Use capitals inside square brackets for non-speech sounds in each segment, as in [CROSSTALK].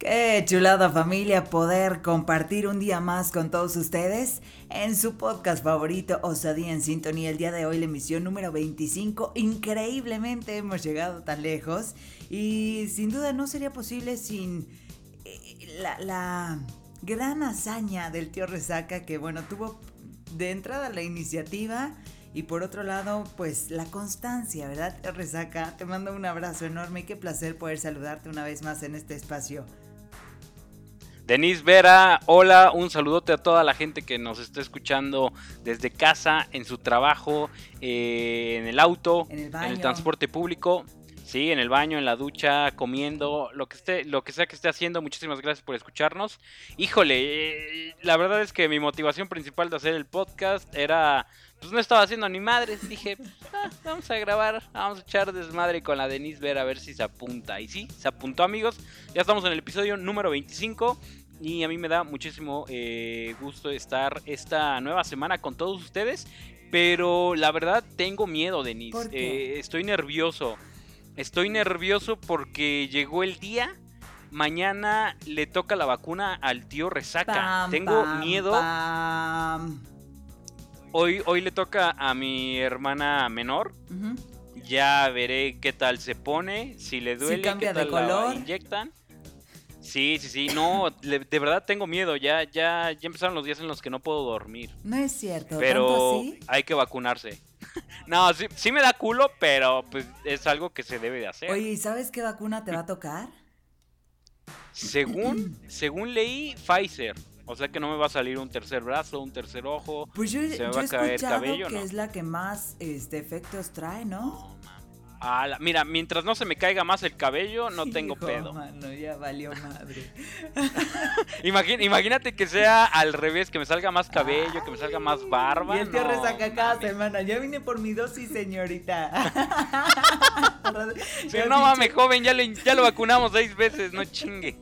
Qué chulada familia poder compartir un día más con todos ustedes en su podcast favorito Osadía en Sintonía. El día de hoy la emisión número 25. Increíblemente hemos llegado tan lejos y sin duda no sería posible sin eh, la, la gran hazaña del tío Resaca que bueno tuvo de entrada la iniciativa y por otro lado, pues la constancia, ¿verdad? Resaca, te mando un abrazo enorme y qué placer poder saludarte una vez más en este espacio. Denise Vera, hola, un saludote a toda la gente que nos está escuchando desde casa, en su trabajo, eh, en el auto, en el, transporte público. Sí, en el baño, en la ducha, comiendo, lo que esté, lo que sea que esté haciendo. Muchísimas gracias por escucharnos. Híjole, eh, la verdad es que mi motivación principal de hacer el podcast era, pues no estaba haciendo ni madres. Dije, ah, vamos a grabar, vamos a echar desmadre con la Denise Vera a ver si se apunta. Y sí, se apuntó, amigos. Ya estamos en el episodio número 25. Y a mí me da muchísimo eh, gusto estar esta nueva semana con todos ustedes. Pero la verdad tengo miedo, Denise. Eh, estoy nervioso. Estoy nervioso porque llegó el día. Mañana le toca la vacuna al tío Resaca. tengo miedo. Hoy, hoy le toca a mi hermana menor. Ya veré qué tal se pone, si le duele, qué tal la inyectan. Sí, sí, sí, no, de verdad tengo miedo, ya, ya, ya empezaron los días en los que no puedo dormir. No es cierto, pero hay que vacunarse. [LAUGHS] no, sí, sí me da culo, pero pues es algo que se debe de hacer. Oye, ¿y sabes qué vacuna te va a tocar? Según, según leí, Pfizer. O sea que no me va a salir un tercer brazo, un tercer ojo. Pues yo, se me va a caer cabello, que es la que más este, efectos trae, ¿no? Mira, mientras no se me caiga más el cabello, no tengo pedo. Mano, ya valió madre. [LAUGHS] imagínate que sea al revés, que me salga más cabello, que me salga más barba. Y el tío resaca cada semana. Ya vine por mi dosis, señorita. [LAUGHS] no mames, joven, ya lo, ya lo vacunamos seis veces, no chingue.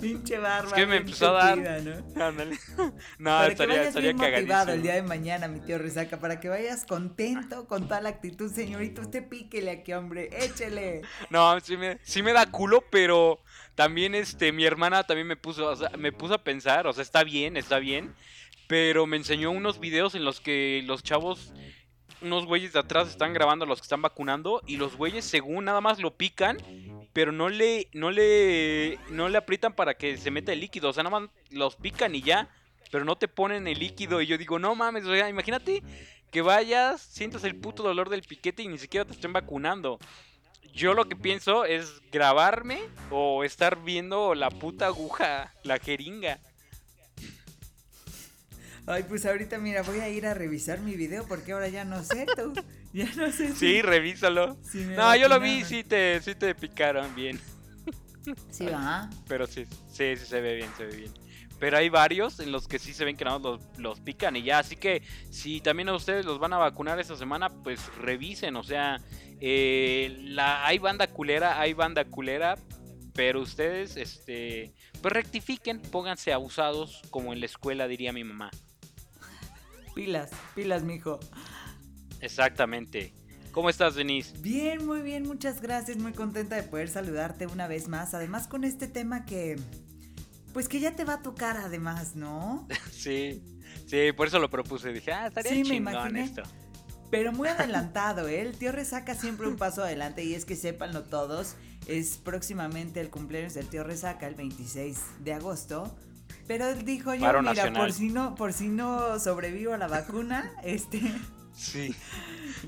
Pinche barba. Es que me empezó a dar. ¿no? [LAUGHS] No, estaría, que estaría motivado el día de mañana, mi tío resaca, para que vayas contento con toda la actitud, señorita. Usted píquele aquí hombre, échele. No, sí me, sí me da culo, pero también este, mi hermana también me puso, me puso a pensar, o sea, está bien, está bien, pero me enseñó unos videos en los que los chavos, unos güeyes de atrás están grabando a los que están vacunando y los güeyes según nada más lo pican, pero no le, no le, no le aprietan para que se meta el líquido, o sea, nada más los pican y ya, pero no te ponen el líquido y yo digo, no mames, o sea, imagínate que vayas, sientas el puto dolor del piquete y ni siquiera te estén vacunando. Yo lo que pienso es grabarme o estar viendo la puta aguja, la jeringa. Ay, pues ahorita mira, voy a ir a revisar mi video porque ahora ya no sé tú. Ya no sé. Si, sí, revísalo. no, yo lo vi, sí te, sí te picaron bien. Sí, va. Pero sí, sí, sí se ve bien, se ve bien. Pero hay varios en los que sí se ven que nada los, los pican y ya. Así que si también a ustedes los van a vacunar esta semana, pues revisen. O sea, eh, la, hay banda culera, hay banda culera. Pero ustedes, este, pues rectifiquen, pónganse abusados, como en la escuela diría mi mamá. Pilas, pilas, mijo. Exactamente. ¿Cómo estás, Denise? Bien, muy bien, muchas gracias. Muy contenta de poder saludarte una vez más. Además, con este tema que pues que ya te va a tocar además, ¿no? [LAUGHS] sí, sí, por eso lo propuse. Dije, ah, estaría sí, chingón esto. Pero muy [LAUGHS] adelantado, ¿eh? El tío Resaca siempre un paso adelante y es que sépanlo todos, es próximamente el cumpleaños del tío Resaca, el 26 de agosto. Pero él dijo yo, mira, por si no, por si no sobrevivo a la vacuna, [LAUGHS] este Sí. [LAUGHS]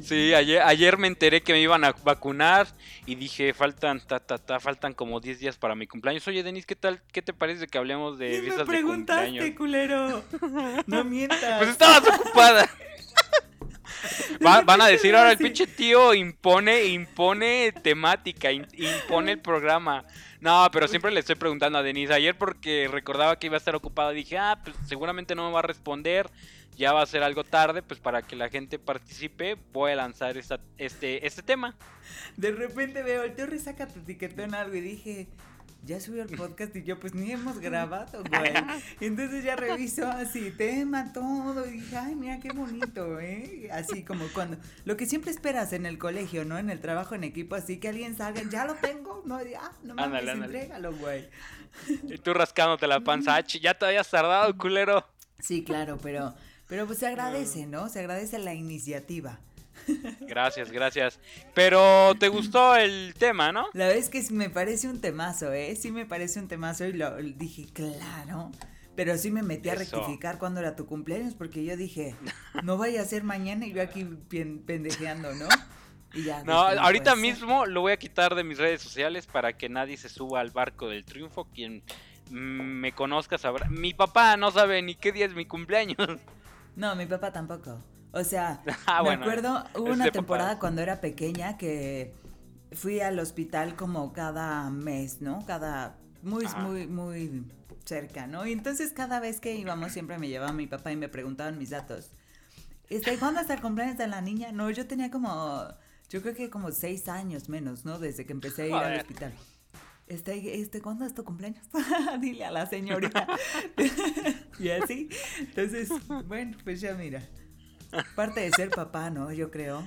Sí, ayer, ayer me enteré que me iban a vacunar y dije, faltan ta, ta, ta, faltan como 10 días para mi cumpleaños. Oye, Denis, ¿qué tal? ¿Qué te parece que hablemos de visas me preguntaste, culero. No [LAUGHS] mientas. Pues estabas ocupada. [LAUGHS] van a decir ahora el pinche tío impone, impone temática, impone el programa. No, pero siempre le estoy preguntando a Denise. Ayer porque recordaba que iba a estar ocupado, dije, ah, pues seguramente no me va a responder ya va a ser algo tarde, pues para que la gente participe, voy a lanzar este, este tema. De repente veo, el tío Resaca te etiquetó en algo y dije, ya subió el podcast y yo pues ni hemos [LAUGHS] grabado, güey. Entonces ya revisó así, tema, todo, y dije, ay, mira qué bonito, ¿eh? Así como cuando, lo que siempre esperas en el colegio, ¿no? En el trabajo en equipo, así que alguien salga, ya lo tengo, no, ah, no mames, entrégalo, güey. Y tú rascándote la panza, ya te habías tardado, culero. Sí, claro, pero, pero pues se agradece, ¿no? Se agradece la iniciativa. Gracias, gracias. Pero te gustó el tema, ¿no? La verdad es que me parece un temazo, ¿eh? Sí me parece un temazo y lo dije, claro. Pero sí me metí a rectificar cuando era tu cumpleaños porque yo dije, no vaya a ser mañana y yo aquí pendejeando, ¿no? Y ya, no, ahorita mismo lo voy a quitar de mis redes sociales para que nadie se suba al barco del triunfo. Quien me conozca sabrá. Mi papá no sabe ni qué día es mi cumpleaños. No, mi papá tampoco. O sea, [LAUGHS] ah, me acuerdo, hubo una temporada cuando era pequeña que fui al hospital como cada mes, ¿no? Cada, muy, muy, muy cerca, ¿no? Y entonces cada vez que íbamos siempre me llevaba mi papá y me preguntaban mis datos. Este, ¿Cuándo está el cumpleaños de la niña? No, yo tenía como, yo creo que como seis años menos, ¿no? Desde que empecé a ir al hospital. Este, este, ¿cuándo es tu cumpleaños? [LAUGHS] Dile a la señorita. [LAUGHS] y así. Entonces, bueno, pues ya mira. Parte de ser papá, ¿no? Yo creo.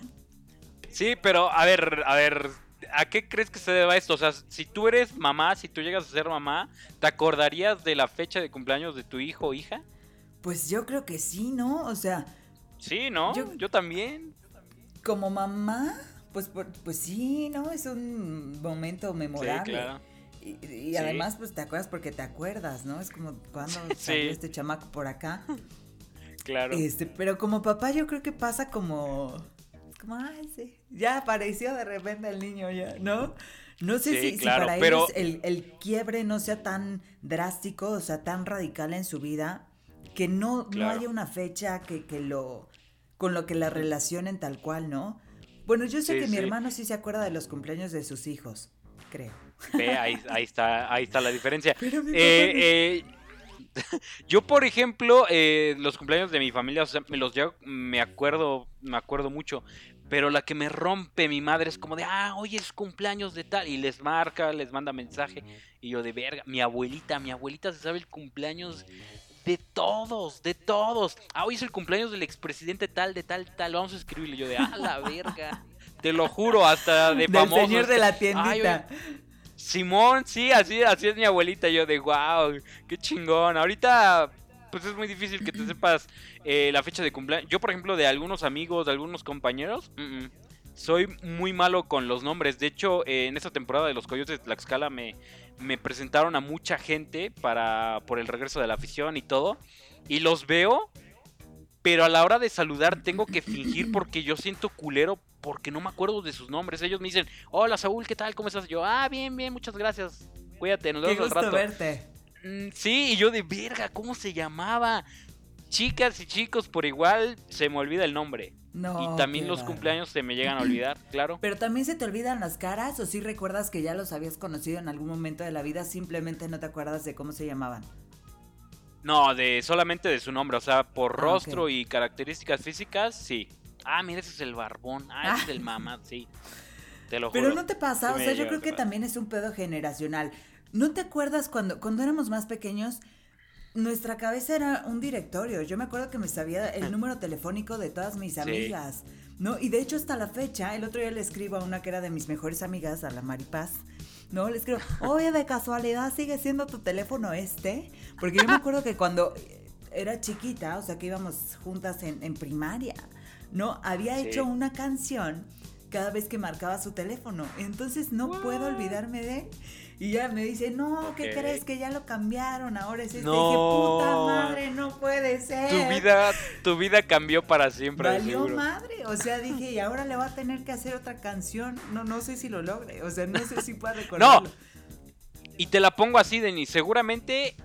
Sí, pero a ver, a ver, ¿a qué crees que se deba esto? O sea, si tú eres mamá, si tú llegas a ser mamá, ¿te acordarías de la fecha de cumpleaños de tu hijo o hija? Pues yo creo que sí, ¿no? O sea... Sí, ¿no? Yo, también. Como mamá, pues, pues sí, ¿no? Es un momento memorable. Sí, claro. Y, además, pues te acuerdas porque te acuerdas, ¿no? Es como cuando [LAUGHS] salió este chamaco por acá. Claro. Este, pero como papá yo creo que pasa como... Como, ay, sí. Ya apareció de repente el niño ya, ¿no? No sé si, para ellos el, quiebre no sea tan drástico, o sea, tan radical en su vida, que no, no haya una fecha que, que, lo... con lo que la relacionen tal cual, ¿no? Bueno, yo sé que mi hermano sí se acuerda de los cumpleaños de sus hijos, creo. ahí, ahí, está, ahí está la diferencia. [LAUGHS] Pero eh, eh, [LAUGHS] yo, por ejemplo, eh, los cumpleaños de mi familia, o sea, me los llevo, me acuerdo, me acuerdo mucho. Pero la que me rompe mi madre es como de, ah, hoy es cumpleaños de tal. Y les marca, les manda mensaje. Y yo de verga, mi abuelita, mi abuelita se sabe el cumpleaños de todos, de todos. Ah, hoy es el cumpleaños del expresidente tal, de tal, tal. Vamos a escribirle. Yo de, ah, la verga. [LAUGHS] Te lo juro, hasta de famosos. Del señor de la tiendita. Simón, sí, así, así es mi abuelita. Yo de wow, qué chingón. Ahorita, pues es muy difícil que te sepas eh, la fecha de cumpleaños. Yo, por ejemplo, de algunos amigos, de algunos compañeros, soy muy malo con los nombres. De hecho, eh, en esta temporada de los Coyotes de Tlaxcala me, me presentaron a mucha gente para por el regreso de la afición y todo. Y los veo, pero a la hora de saludar tengo que fingir porque yo siento culero porque no me acuerdo de sus nombres. Ellos me dicen, hola Saúl, ¿qué tal? ¿Cómo estás? Yo, ah, bien, bien, muchas gracias. Cuídate, nos vemos Qué gusto verte. Mm, sí, y yo de verga, ¿cómo se llamaba? Chicas y chicos, por igual se me olvida el nombre. No. Y también los cumpleaños se me llegan a olvidar, [LAUGHS] claro. Pero también se te olvidan las caras o si sí recuerdas que ya los habías conocido en algún momento de la vida, simplemente no te acuerdas de cómo se llamaban. No, de solamente de su nombre, o sea, por ah, rostro y características físicas, sí. Ah, mira, ese es el barbón. Ah, ese es el ah. mamá, sí. Te lo juro. Pero no te pasa, o sea, yo creo que también es un pedo generacional. ¿No te acuerdas cuando, cuando éramos más pequeños? Nuestra cabeza era un directorio. Yo me acuerdo que me sabía el [LAUGHS] número telefónico de todas mis amigas, ¿no? Y de hecho hasta la fecha, el otro día le escribo a una que era de mis mejores amigas, a la Maripaz, ¿no? Le escribo, oye, de casualidad sigue siendo tu teléfono este, porque yo me acuerdo que cuando era chiquita, o sea, que íbamos juntas en, en primaria, ¿no? Había hecho una canción cada vez que marcaba su teléfono. Entonces no puedo olvidarme de. Y ya me dice, no, ¿qué crees? Que ya lo cambiaron, ahora es este. No. dije, puta madre, no puede ser. Tu vida, tu vida cambió para siempre. Valió madre, o sea, dije, y ahora le va a tener que hacer otra canción. No, no sé si lo logre, o sea, no sé si pueda [LAUGHS] recordarlo. No. Y te la pongo así, Denis, seguramente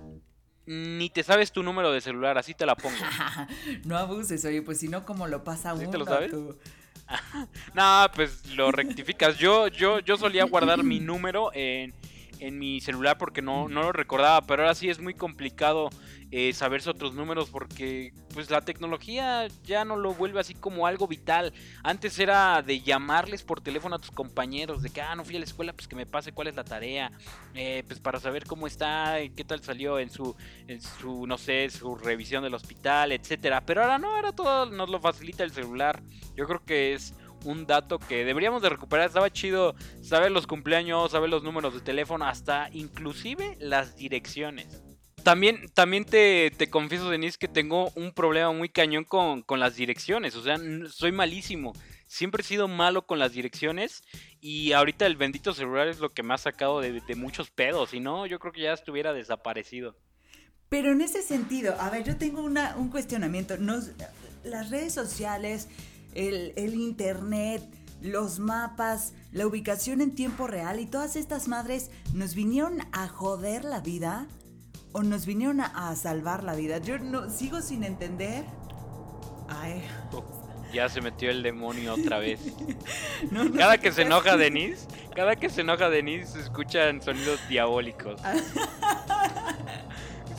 ni te sabes tu número de celular, así te la pongo. [LAUGHS] no abuses, oye, pues si no, ¿cómo lo pasa uno? ¿Sí te lo sabes? [LAUGHS] no, pues lo rectificas. Yo, yo, yo solía guardar mi número en, en mi celular porque no, no lo recordaba, pero ahora sí es muy complicado eh, saberse otros números porque pues la tecnología ya no lo vuelve así como algo vital. Antes era de llamarles por teléfono a tus compañeros, de que, ah, no fui a la escuela, pues que me pase cuál es la tarea, eh, pues para saber cómo está, qué tal salió en su, en su, no sé, su revisión del hospital, etcétera. Pero ahora no, ahora todo nos lo facilita el celular. Yo creo que es un dato que deberíamos de recuperar. Estaba chido saber los cumpleaños, saber los números de teléfono, hasta inclusive las direcciones. También, también te, te confieso, Denise, que tengo un problema muy cañón con, con las direcciones. O sea, soy malísimo. Siempre he sido malo con las direcciones y ahorita el bendito celular es lo que me ha sacado de, muchos pedos. Si no, yo creo que ya estuviera desaparecido. Pero en ese sentido, a ver, yo tengo una, un cuestionamiento. Nos, las redes sociales, el, el internet, los mapas, la ubicación en tiempo real y todas estas madres nos vinieron a joder la vida o nos vinieron a, salvar la vida. Yo no sigo sin entender. Ay. Ya se metió el demonio otra vez. [LAUGHS] cada que se enoja Denise, cada que se enoja Denise se escuchan sonidos diabólicos. [LAUGHS]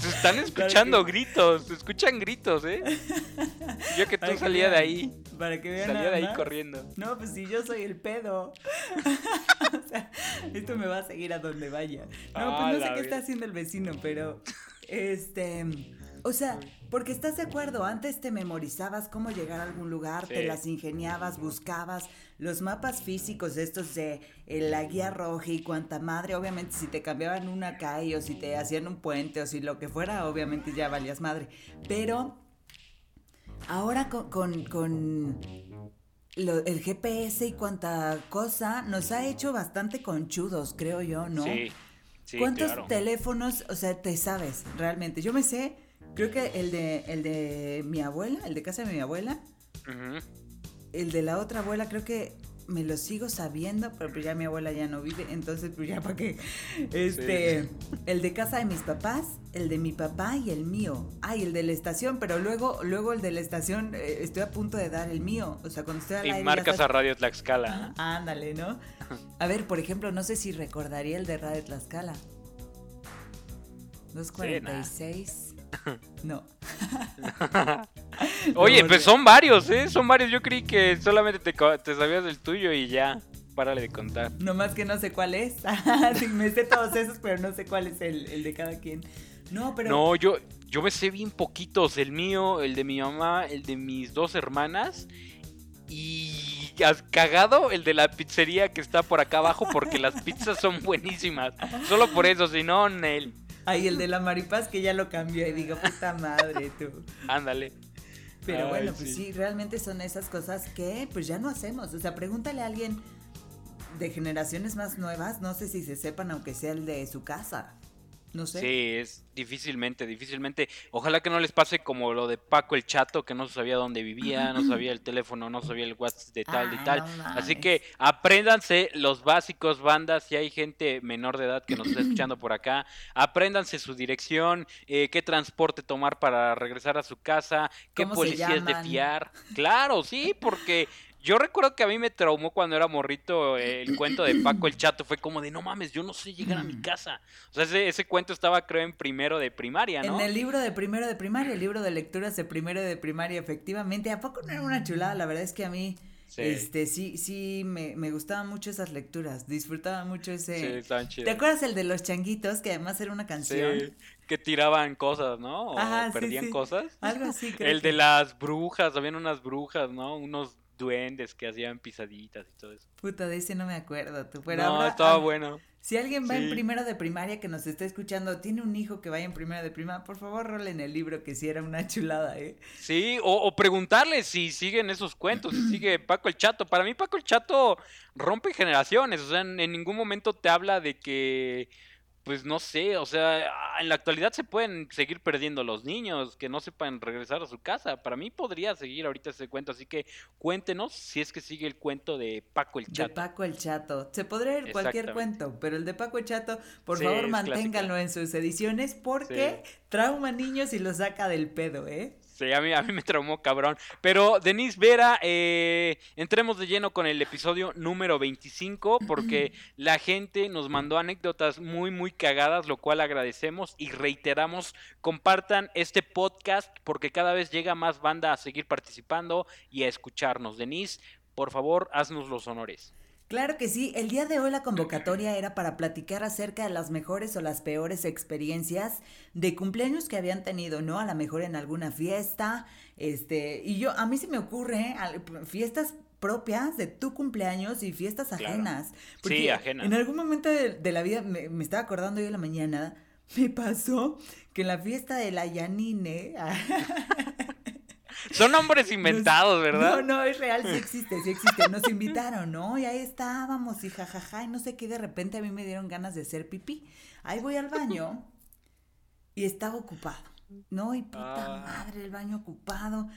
Se están escuchando gritos, se escuchan gritos, ¿eh? Yo que tú salía de ahí. Para que vean. Salía de ahí corriendo. No, pues si yo soy el pedo. [LAUGHS] o sea, esto me va a seguir a donde vaya. No, pues no sé qué está haciendo el vecino, pero. Este. O sea, porque estás de acuerdo, antes te memorizabas cómo llegar a algún lugar, te las ingeniabas, buscabas los mapas físicos estos de eh, la guía roja y cuanta madre, obviamente si te cambiaban una calle o si te hacían un puente o si lo que fuera, obviamente ya valías madre. Pero ahora con, con, el GPS y cuanta cosa nos ha hecho bastante conchudos, creo yo, ¿no? Sí. sí ¿Cuántos teléfonos, o sea, te sabes realmente? Yo me sé Creo que el de, el de mi abuela, el de casa de mi abuela. El de la otra abuela, creo que me lo sigo sabiendo, pero pues ya mi abuela ya no vive, entonces pues ya para qué. Este, el de casa de mis papás, el de mi papá y el mío. Ay, el de la estación, pero luego, luego el de la estación, eh, estoy a punto de dar el mío. O sea, cuando estoy al Y marcas a Radio Tlaxcala. Ah, ándale, ¿no? [LAUGHS] A ver, por ejemplo, no sé si recordaría el de Radio Tlaxcala. 246. [LAUGHS] No. [LAUGHS] [LAUGHS] Oye, pues son varios, ¿eh? Son varios. Yo creí que solamente te, sabías del tuyo y ya. Párale de contar. No más que no sé cuál es. [LAUGHS] me sé todos esos, pero no sé cuál es el, de cada quien. No, pero. No, yo, yo me sé bien poquitos. El mío, el de mi mamá, el de mis dos hermanas. Y has cagado el de la pizzería que está por acá abajo porque las pizzas son buenísimas. Solo por eso, si no, Nel. Ay, el de la maripaz que ya lo cambió y digo, puta madre, tú. Ándale. Pero bueno, pues sí. realmente son esas cosas que pues ya no hacemos. O sea, pregúntale a alguien de generaciones más nuevas, no sé si se sepan, aunque sea el de su casa. No sé. Sí, es difícilmente, difícilmente. Ojalá que no les pase como lo de Paco el Chato, que no sabía dónde vivía, no sabía el teléfono, no sabía el WhatsApp de tal y ah, tal. Así que apréndanse los básicos, bandas. Si hay gente menor de edad que nos está escuchando por acá, apréndanse su dirección, eh, qué transporte tomar para regresar a su casa, qué policías de fiar. Claro, sí, porque yo recuerdo que a mí me traumó cuando era morrito el cuento de Paco el Chato. Fue como de, no mames, yo no sé llegar a mi mm. casa. O sea, ese, ese cuento estaba, creo, en primero de primaria, ¿no? En el libro de primero de primaria, el libro de lecturas de primero de primaria, efectivamente. ¿A poco no era una chulada? La verdad es que a mí... Sí. Este, sí, sí, me, me gustaban mucho esas lecturas, disfrutaba mucho ese... Sí, ¿Te acuerdas el de los changuitos, que además era una canción? Sí, que tiraban cosas, ¿no? O perdían cosas. Algo así, [LAUGHS] creo El de las brujas, habían unas brujas, ¿no? Unos duendes que hacían pisaditas y todo eso. Puta, de ese no me acuerdo. Tú, no, estaba bueno. Si alguien va en primero de primaria que nos está escuchando, tiene un hijo que vaya en primero de primaria, por favor rolen el libro que si era una chulada, ¿eh? Sí, o, o preguntarle si siguen esos cuentos, si sigue [CLEARS THROAT] Paco el Chato. Para mí Paco el Chato rompe generaciones, o sea, en ningún momento te habla de que pues no sé, o sea, ah, en la actualidad se pueden seguir perdiendo los niños que no sepan regresar a su casa. Para mí podría seguir ahorita ese cuento, así que cuéntenos si es que sigue el cuento de Paco el Chato. De Paco el Chato. Se podría ir cualquier cuento, pero el de Paco el Chato, por favor, manténganlo en sus ediciones porque trauma niños y lo saca del pedo, ¿eh? Sí, a mí, a mí me traumó cabrón. Pero, Denise Vera, eh, entremos de lleno con el episodio número 25, porque [CLEARS THROAT] la gente nos mandó anécdotas muy, muy cagadas, lo cual agradecemos y reiteramos, compartan este podcast, porque cada vez llega más banda a seguir participando y a escucharnos. Denise, por favor, haznos los honores. Claro que sí, el día de hoy la convocatoria era para platicar acerca de las mejores o las peores experiencias de cumpleaños que habían tenido, ¿no? A lo mejor en alguna fiesta, este, y yo, a mí se me ocurre fiestas propias de tu cumpleaños y fiestas ajenas. sí, ajenas. En algún momento de, la vida, me, me, estaba acordando yo en la mañana, me pasó que en la fiesta de la Yanine... [LAUGHS] Son [LAUGHS] nombres inventados, ¿verdad? No, no, es real, sí existe, sí existe. Nos invitaron, ¿no? Y ahí estábamos y jajaja, y no sé qué, de repente a mí me dieron ganas de hacer pipí. Ahí voy al baño y estaba ocupado, ¿no? Y puta ah. madre, el baño ocupado.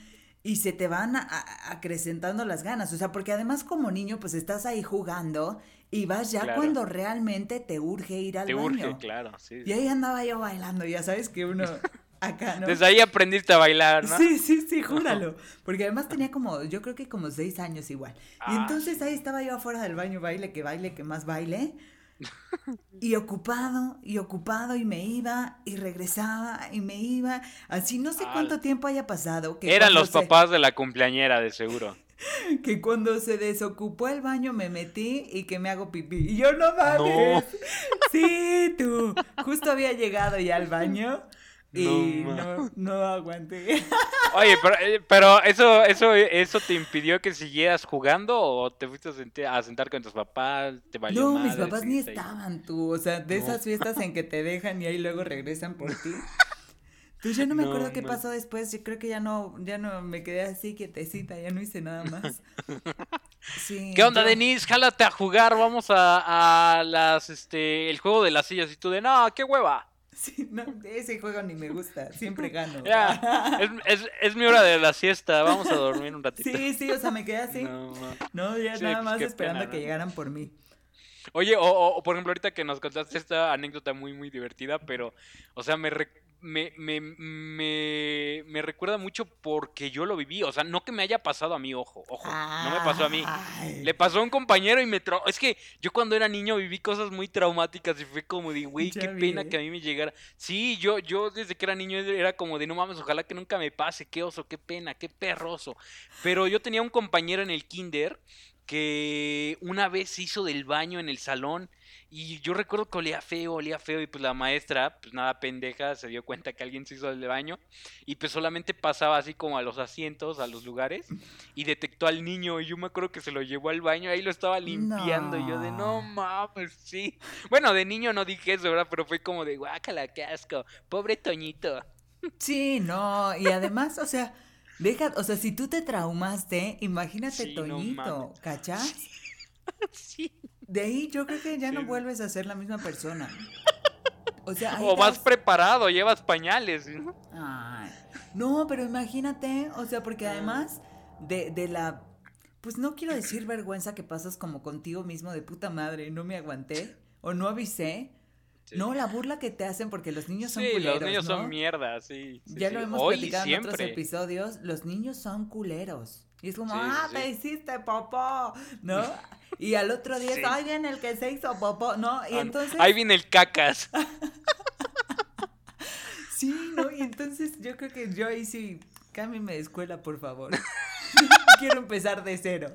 Y se te van acrecentando las ganas, o sea, porque además como niño pues estás ahí jugando y vas ya cuando realmente te urge ir al baño. Te urge, claro, sí. Y ahí andaba yo bailando, ya sabes que uno [LAUGHS] acá, ¿no? Desde ahí aprendiste a bailar, ¿no? Sí, sí, sí, júralo. Porque además tenía como, yo creo que como seis años igual. y ah, entonces ahí estaba yo afuera del baño, baile, que baile, que más baile. [LAUGHS] Y ocupado, y ocupado, y me iba, y regresaba, y me iba. Así no sé cuánto tiempo haya pasado. Que Eran los papás de la cumpleañera, de seguro. [LAUGHS] que cuando se desocupó el baño me metí y que me hago pipí. Y yo no mames. [LAUGHS] Sí, tú. Justo había llegado ya al baño y no, no, aguanté. [LAUGHS] Oye, eh, pero, eso, eso, eso te impidió que siguieras jugando o te fuiste a, sentar, con tus papás, te No, mis papás ni estaban tú, o sea, de esas fiestas en que te dejan y ahí luego regresan por ti. Entonces yo no me acuerdo qué pasó después, yo creo que ya no, ya no me quedé así quietecita, ya no hice nada más. [LAUGHS] ¿Qué onda, Denise? Jálate a jugar, vamos a, a las, este, el juego de las sillas y tú de, no, qué hueva. [LAUGHS] Sí, no, ese juego ni me gusta, siempre gano. Ya, es, es, mi hora de la siesta, vamos a dormir un ratito. Sí, sí, o sea, me quedé así. No, ya nada pues más esperando a que llegaran por mí. Oye, o, o, por ejemplo, ahorita que nos contaste esta anécdota muy, muy divertida, pero, o sea, me, me, me, me, me, recuerda mucho porque yo lo viví. O sea, no que me haya pasado a mí, ojo, ojo. no me pasó a mí. Le pasó a un compañero y me traumó. Es que yo cuando era niño viví cosas muy traumáticas y fue como de, güey, qué pena que a mí me llegara. Sí, yo, yo desde que era niño era como de, no mames, ojalá que nunca me pase. Qué oso, qué pena, qué perroso. Pero yo tenía un compañero en el kinder que una vez hizo del baño en el salón y yo recuerdo que olía feo, olía feo y pues la maestra, pues nada pendeja, se dio cuenta que alguien se hizo del baño y pues solamente pasaba así como a los asientos, a los lugares y detectó al niño y yo me acuerdo que se lo llevó al baño, ahí lo estaba limpiando y yo de no mames, sí. Bueno, de niño no dije eso, ¿verdad? Pero fue como de guácala, qué asco, pobre Toñito. Sí, no, y además, o sea, deja, o sea, si tú te traumaste, imagínate Toñito, ¿cachas? [LAUGHS] sí. De ahí yo creo que ya no vuelves a ser la misma persona. [LAUGHS] O sea, o vas preparado, llevas pañales. ¿no? pero imagínate, o sea, porque además de, de la, pues no quiero decir vergüenza que pasas como contigo mismo de puta madre, no me aguanté o no avisé. No, la burla que te hacen porque los niños son sí, culeros. Los niños son mierda, sí. ya lo hemos platicado en otros episodios. Los niños son culeros. Y es como, ah, te hiciste popó, ¿no? [LAUGHS] Y al otro día, ahí viene el que se hizo popó, ¿no? Y entonces... Ahí viene el cacas. [LAUGHS] sí, ¿no? Y entonces yo creo que yo ahí sí, cámbiame de escuela, por favor. [LAUGHS] Quiero empezar de cero.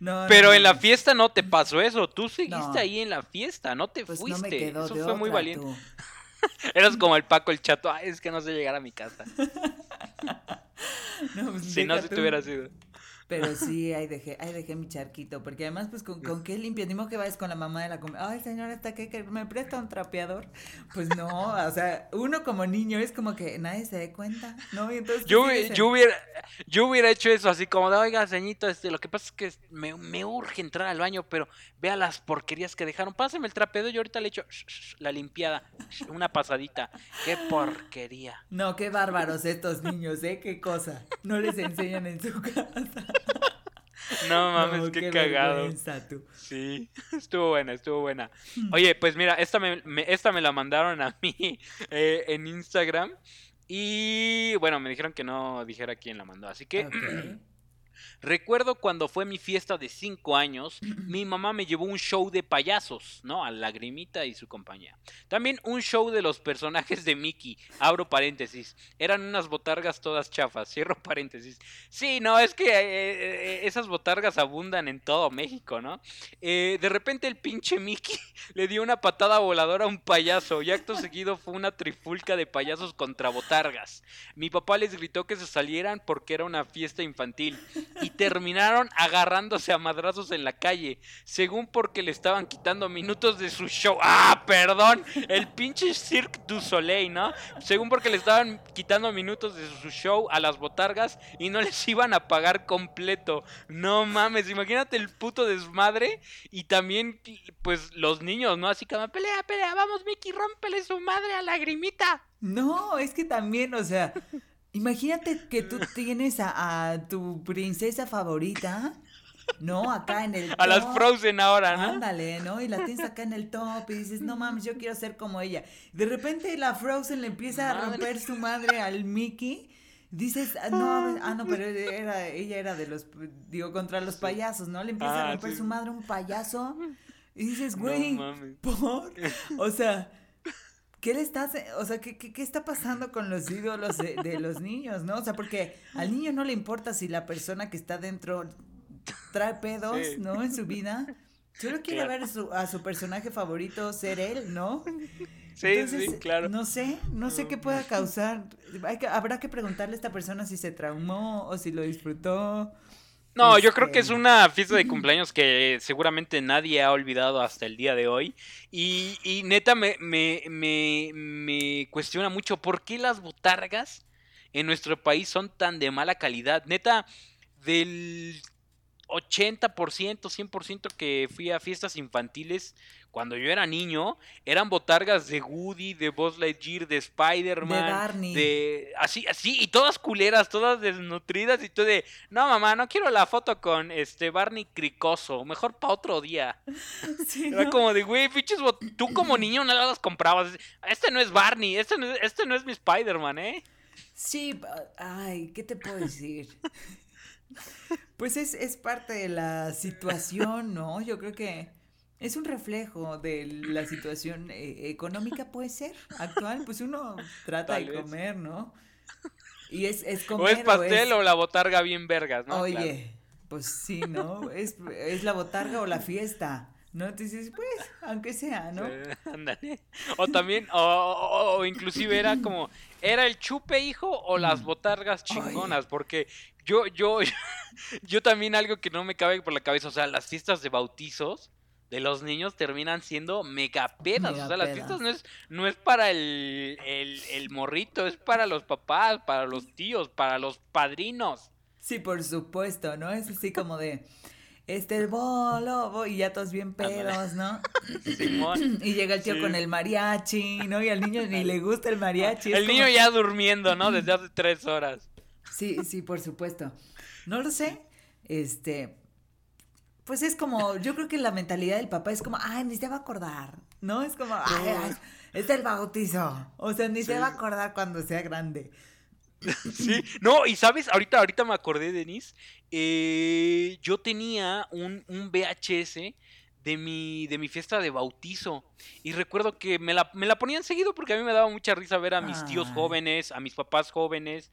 No, Pero en la fiesta no te pasó eso. Tú seguiste ahí en la fiesta, no te pues fuiste. eso fue muy valiente. [LAUGHS] Eras como el Paco el chato. Ay, es que no sé llegar a mi casa. [LAUGHS] pues si no, si te hubiera sido. Pero [LAUGHS] sí, ahí dejé, ahí dejé mi charquito, porque además, pues, ¿con, ¿con qué limpio? Dimo que vayas con la mamá de la comida. Ay, señora, ¿está qué? ¿Que me presta un trapeador? Pues no, o sea, uno como niño es como que nadie se dé cuenta, ¿no? Y entonces... Yo, yo, hubiera, yo hubiera hecho eso así como de, oiga, señito, este, lo que pasa es que me, me urge entrar al baño, pero vea las porquerías que dejaron. Pásame el trapeador y ahorita le echo la limpiada, una pasadita. ¡Qué porquería! No, qué bárbaros estos niños, ¿eh? Qué cosa. No les enseñan en su [LAUGHS] casa. [LAUGHS] No mames, qué, cagado. Sí, [LAUGHS] estuvo buena, estuvo buena. Oye, pues mira, esta me, esta me la mandaron a [LAUGHS] mí eh, en Instagram. Y bueno, me dijeron que no dijera quién la mandó. Así que... [CLEARS THROAT] Recuerdo cuando fue mi fiesta de 5 años, mi mamá me llevó un show de payasos, ¿no? A Lagrimita y su compañía. También un show de los personajes de Mickey, abro paréntesis. Eran unas botargas todas chafas, cierro paréntesis. Sí, no, es que eh, eh, esas botargas abundan en todo México, ¿no? Eh, de repente el pinche Mickey [LAUGHS] le dio una patada voladora a un payaso y acto seguido fue una trifulca de payasos contra botargas. Mi papá les gritó que se salieran porque era una fiesta infantil y terminaron agarrándose a madrazos en la calle, según porque le estaban quitando minutos de su show. Ah, perdón, el pinche Cirque du Soleil, ¿no? Según porque le estaban quitando minutos de su show a las botargas y no les iban a pagar completo. No mames, imagínate el puto desmadre y también pues los niños, ¿no? Así como pelea, pelea, vamos Mickey, rómpele su madre a lagrimita. No, es que también, o sea, Imagínate que tú tienes a, tu princesa favorita, ¿no? Acá en el top. [LAUGHS] A las Frozen ahora, ¿no? Ándale, ¿no? Y la tienes acá en el top y dices, no mames, yo quiero ser como ella. De repente la Frozen le empieza a romper su madre al Mickey. Dices, ah, no, ah, no, pero era, ella era de los, digo, contra los payasos, ¿no? Le empieza a ah, romper su madre un payaso. Y dices, güey, ¿por? O sea, ¿qué le estás, o sea, qué, qué, está pasando con los ídolos de, los niños, no? O sea, porque al niño no le importa si la persona que está dentro trae pedos, ¿no? En su vida. Solo quiere ver a su personaje favorito ser él, ¿no? Sí, sí, claro. No sé, no sé qué pueda causar. habrá que preguntarle a esta persona si se traumó o si lo disfrutó. No, yo creo que es este, una fiesta de cumpleaños que seguramente nadie ha olvidado hasta el día de hoy. Y, y neta me, me, me, me cuestiona mucho por qué las botargas en nuestro país son tan de mala calidad. Neta, del 80%, 100% que fui a fiestas infantiles cuando yo era niño, eran botargas de Woody, de Buzz Lightyear, de Spider-Man. De Barney. De, así, así, y todas culeras, todas desnutridas, y tú de, no mamá, no quiero la foto con este Barney cricoso, mejor para otro día. [LAUGHS] era como de, güey, fiches, tú como niño no las comprabas. Este no es Barney, este no es, este no es mi Spider-Man, ¿eh? Sí, ay, ¿qué te puedo decir? [LAUGHS] Pues es, es parte de la situación, ¿no? Yo creo que es un reflejo de la situación eh, económica, puede ser, actual. Pues uno trata de comer, ¿no? Y es, es [LAUGHS] comer. O es pastel o, la botarga bien vergas, ¿no? Oye, pues sí, ¿no? Es, es la botarga o la fiesta. ¿no? Entonces, pues, aunque sea, ¿no? O también, o, o, inclusive era como, ¿era el chupe, hijo, o las mm. botargas chingonas? Porque yo, yo, [LAUGHS] yo también algo que no me cabe por la cabeza, o sea, las fiestas de bautizos de los niños terminan siendo mega pedas. o sea, las fiestas no es, no es para el, el, morrito, es para los papás, para los tíos, para los padrinos. Sí, por supuesto, ¿no? Es así como de este el bolo, y ya todos bien pedos, ¿no? [LAUGHS] Y llega el tío con el mariachi, ¿no? Y al niño ni le gusta el mariachi. El niño ya durmiendo, ¿no? Desde hace tres horas. Sí, sí, por supuesto. No lo sé. Este, pues es como, yo creo que la mentalidad del papá es como, ay, ni se va a acordar, ¿no? Es como, ay, es el bautizo. O sea, ni se va a acordar cuando sea grande. [LAUGHS] Sí, no, y sabes, ahorita, ahorita me acordé, Denis, eh, yo tenía un, un VHS de mi, de mi fiesta de bautizo. Y recuerdo que me la, me la ponían seguido porque a mí me daba mucha risa ver a mis tíos jóvenes, a mis papás jóvenes.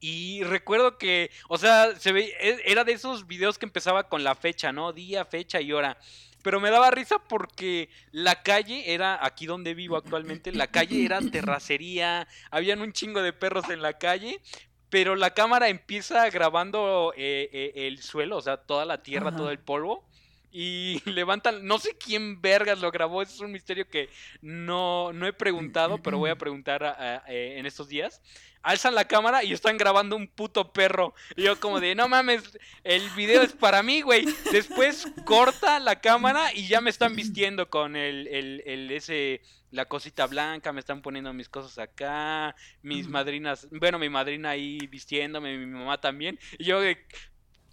Y recuerdo que, o sea, se ve, e, era de esos videos que empezaba con la fecha, ¿no? Día, fecha y hora. Pero me daba risa porque la calle era, aquí donde vivo actualmente, la calle era terracería, habían un chingo de perros en la calle, pero la cámara empieza grabando eh, eh, el suelo, o sea, toda la tierra, todo el polvo. Y [LAUGHS] levantan, no sé quién vergas lo grabó, es un misterio que no, no he preguntado, pero voy a preguntar eh, en estos días alzan la cámara y están grabando un puto perro. Y yo como de, no mames, el video es para mí, güey. Después corta la cámara y ya me están vistiendo con el, el, el ese, la cosita blanca, me están poniendo mis cosas acá, mis madrinas, bueno, mi madrina ahí vistiéndome, mi mamá también. Y yo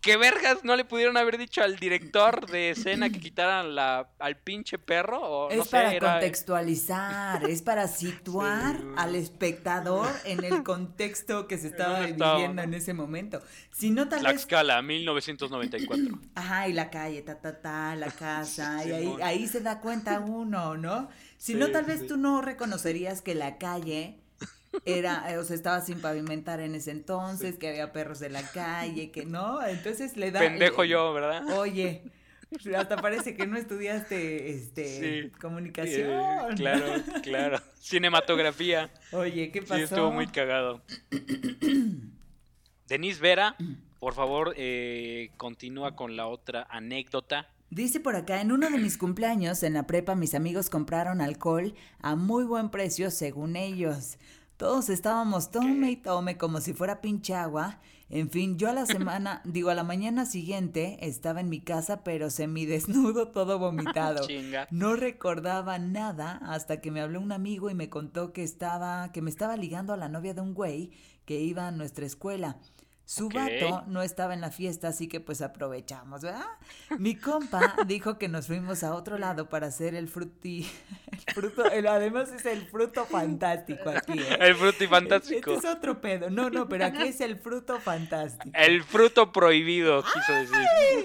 ¿Qué vergas no le pudieron haber dicho al director de escena que quitaran la, al pinche perro? O, es para contextualizar, es para situar al espectador en el contexto que se estaba viviendo en ese momento. Si no, tal Tlaxcala, 1994. Ajá, y la calle, ta, ta, ta, la [LAUGHS] casa, y ahí, ahí se da cuenta uno, ¿no? Si no, tal vez tú no reconocerías que la calle era, eh, o sea, estaba sin pavimentar en ese entonces, que había perros de la calle, que no, entonces le da... Pendejo yo, ¿verdad? Oye, hasta parece que no estudiaste este comunicación. claro, claro. Cinematografía. Oye, ¿qué pasó? Sí, estuvo muy cagado. Denise Vera, por favor, eh, continúa con la otra anécdota. Dice por acá, en uno de mis cumpleaños en la prepa mis amigos compraron alcohol a muy buen precio según ellos. Todos estábamos tome y tome como si fuera pinche agua. En fin, yo a la [LAUGHS] semana, digo, a la mañana siguiente estaba en mi casa, pero semidesnudo, [LAUGHS] todo vomitado. No recordaba nada hasta que me habló un amigo y me contó que estaba, que me estaba ligando a la novia de un güey que iba a nuestra escuela. Su vato no estaba en la fiesta, así que pues aprovechamos, ¿verdad? Mi compa [LAUGHS] dijo que nos fuimos a otro lado para hacer el fruti... [LAUGHS] El fruto, además es el fruto fantástico aquí, ¿eh? El fruti fantástico. Este es otro pedo. No, no, pero aquí es el fruto fantástico. El fruto prohibido, quiso decir.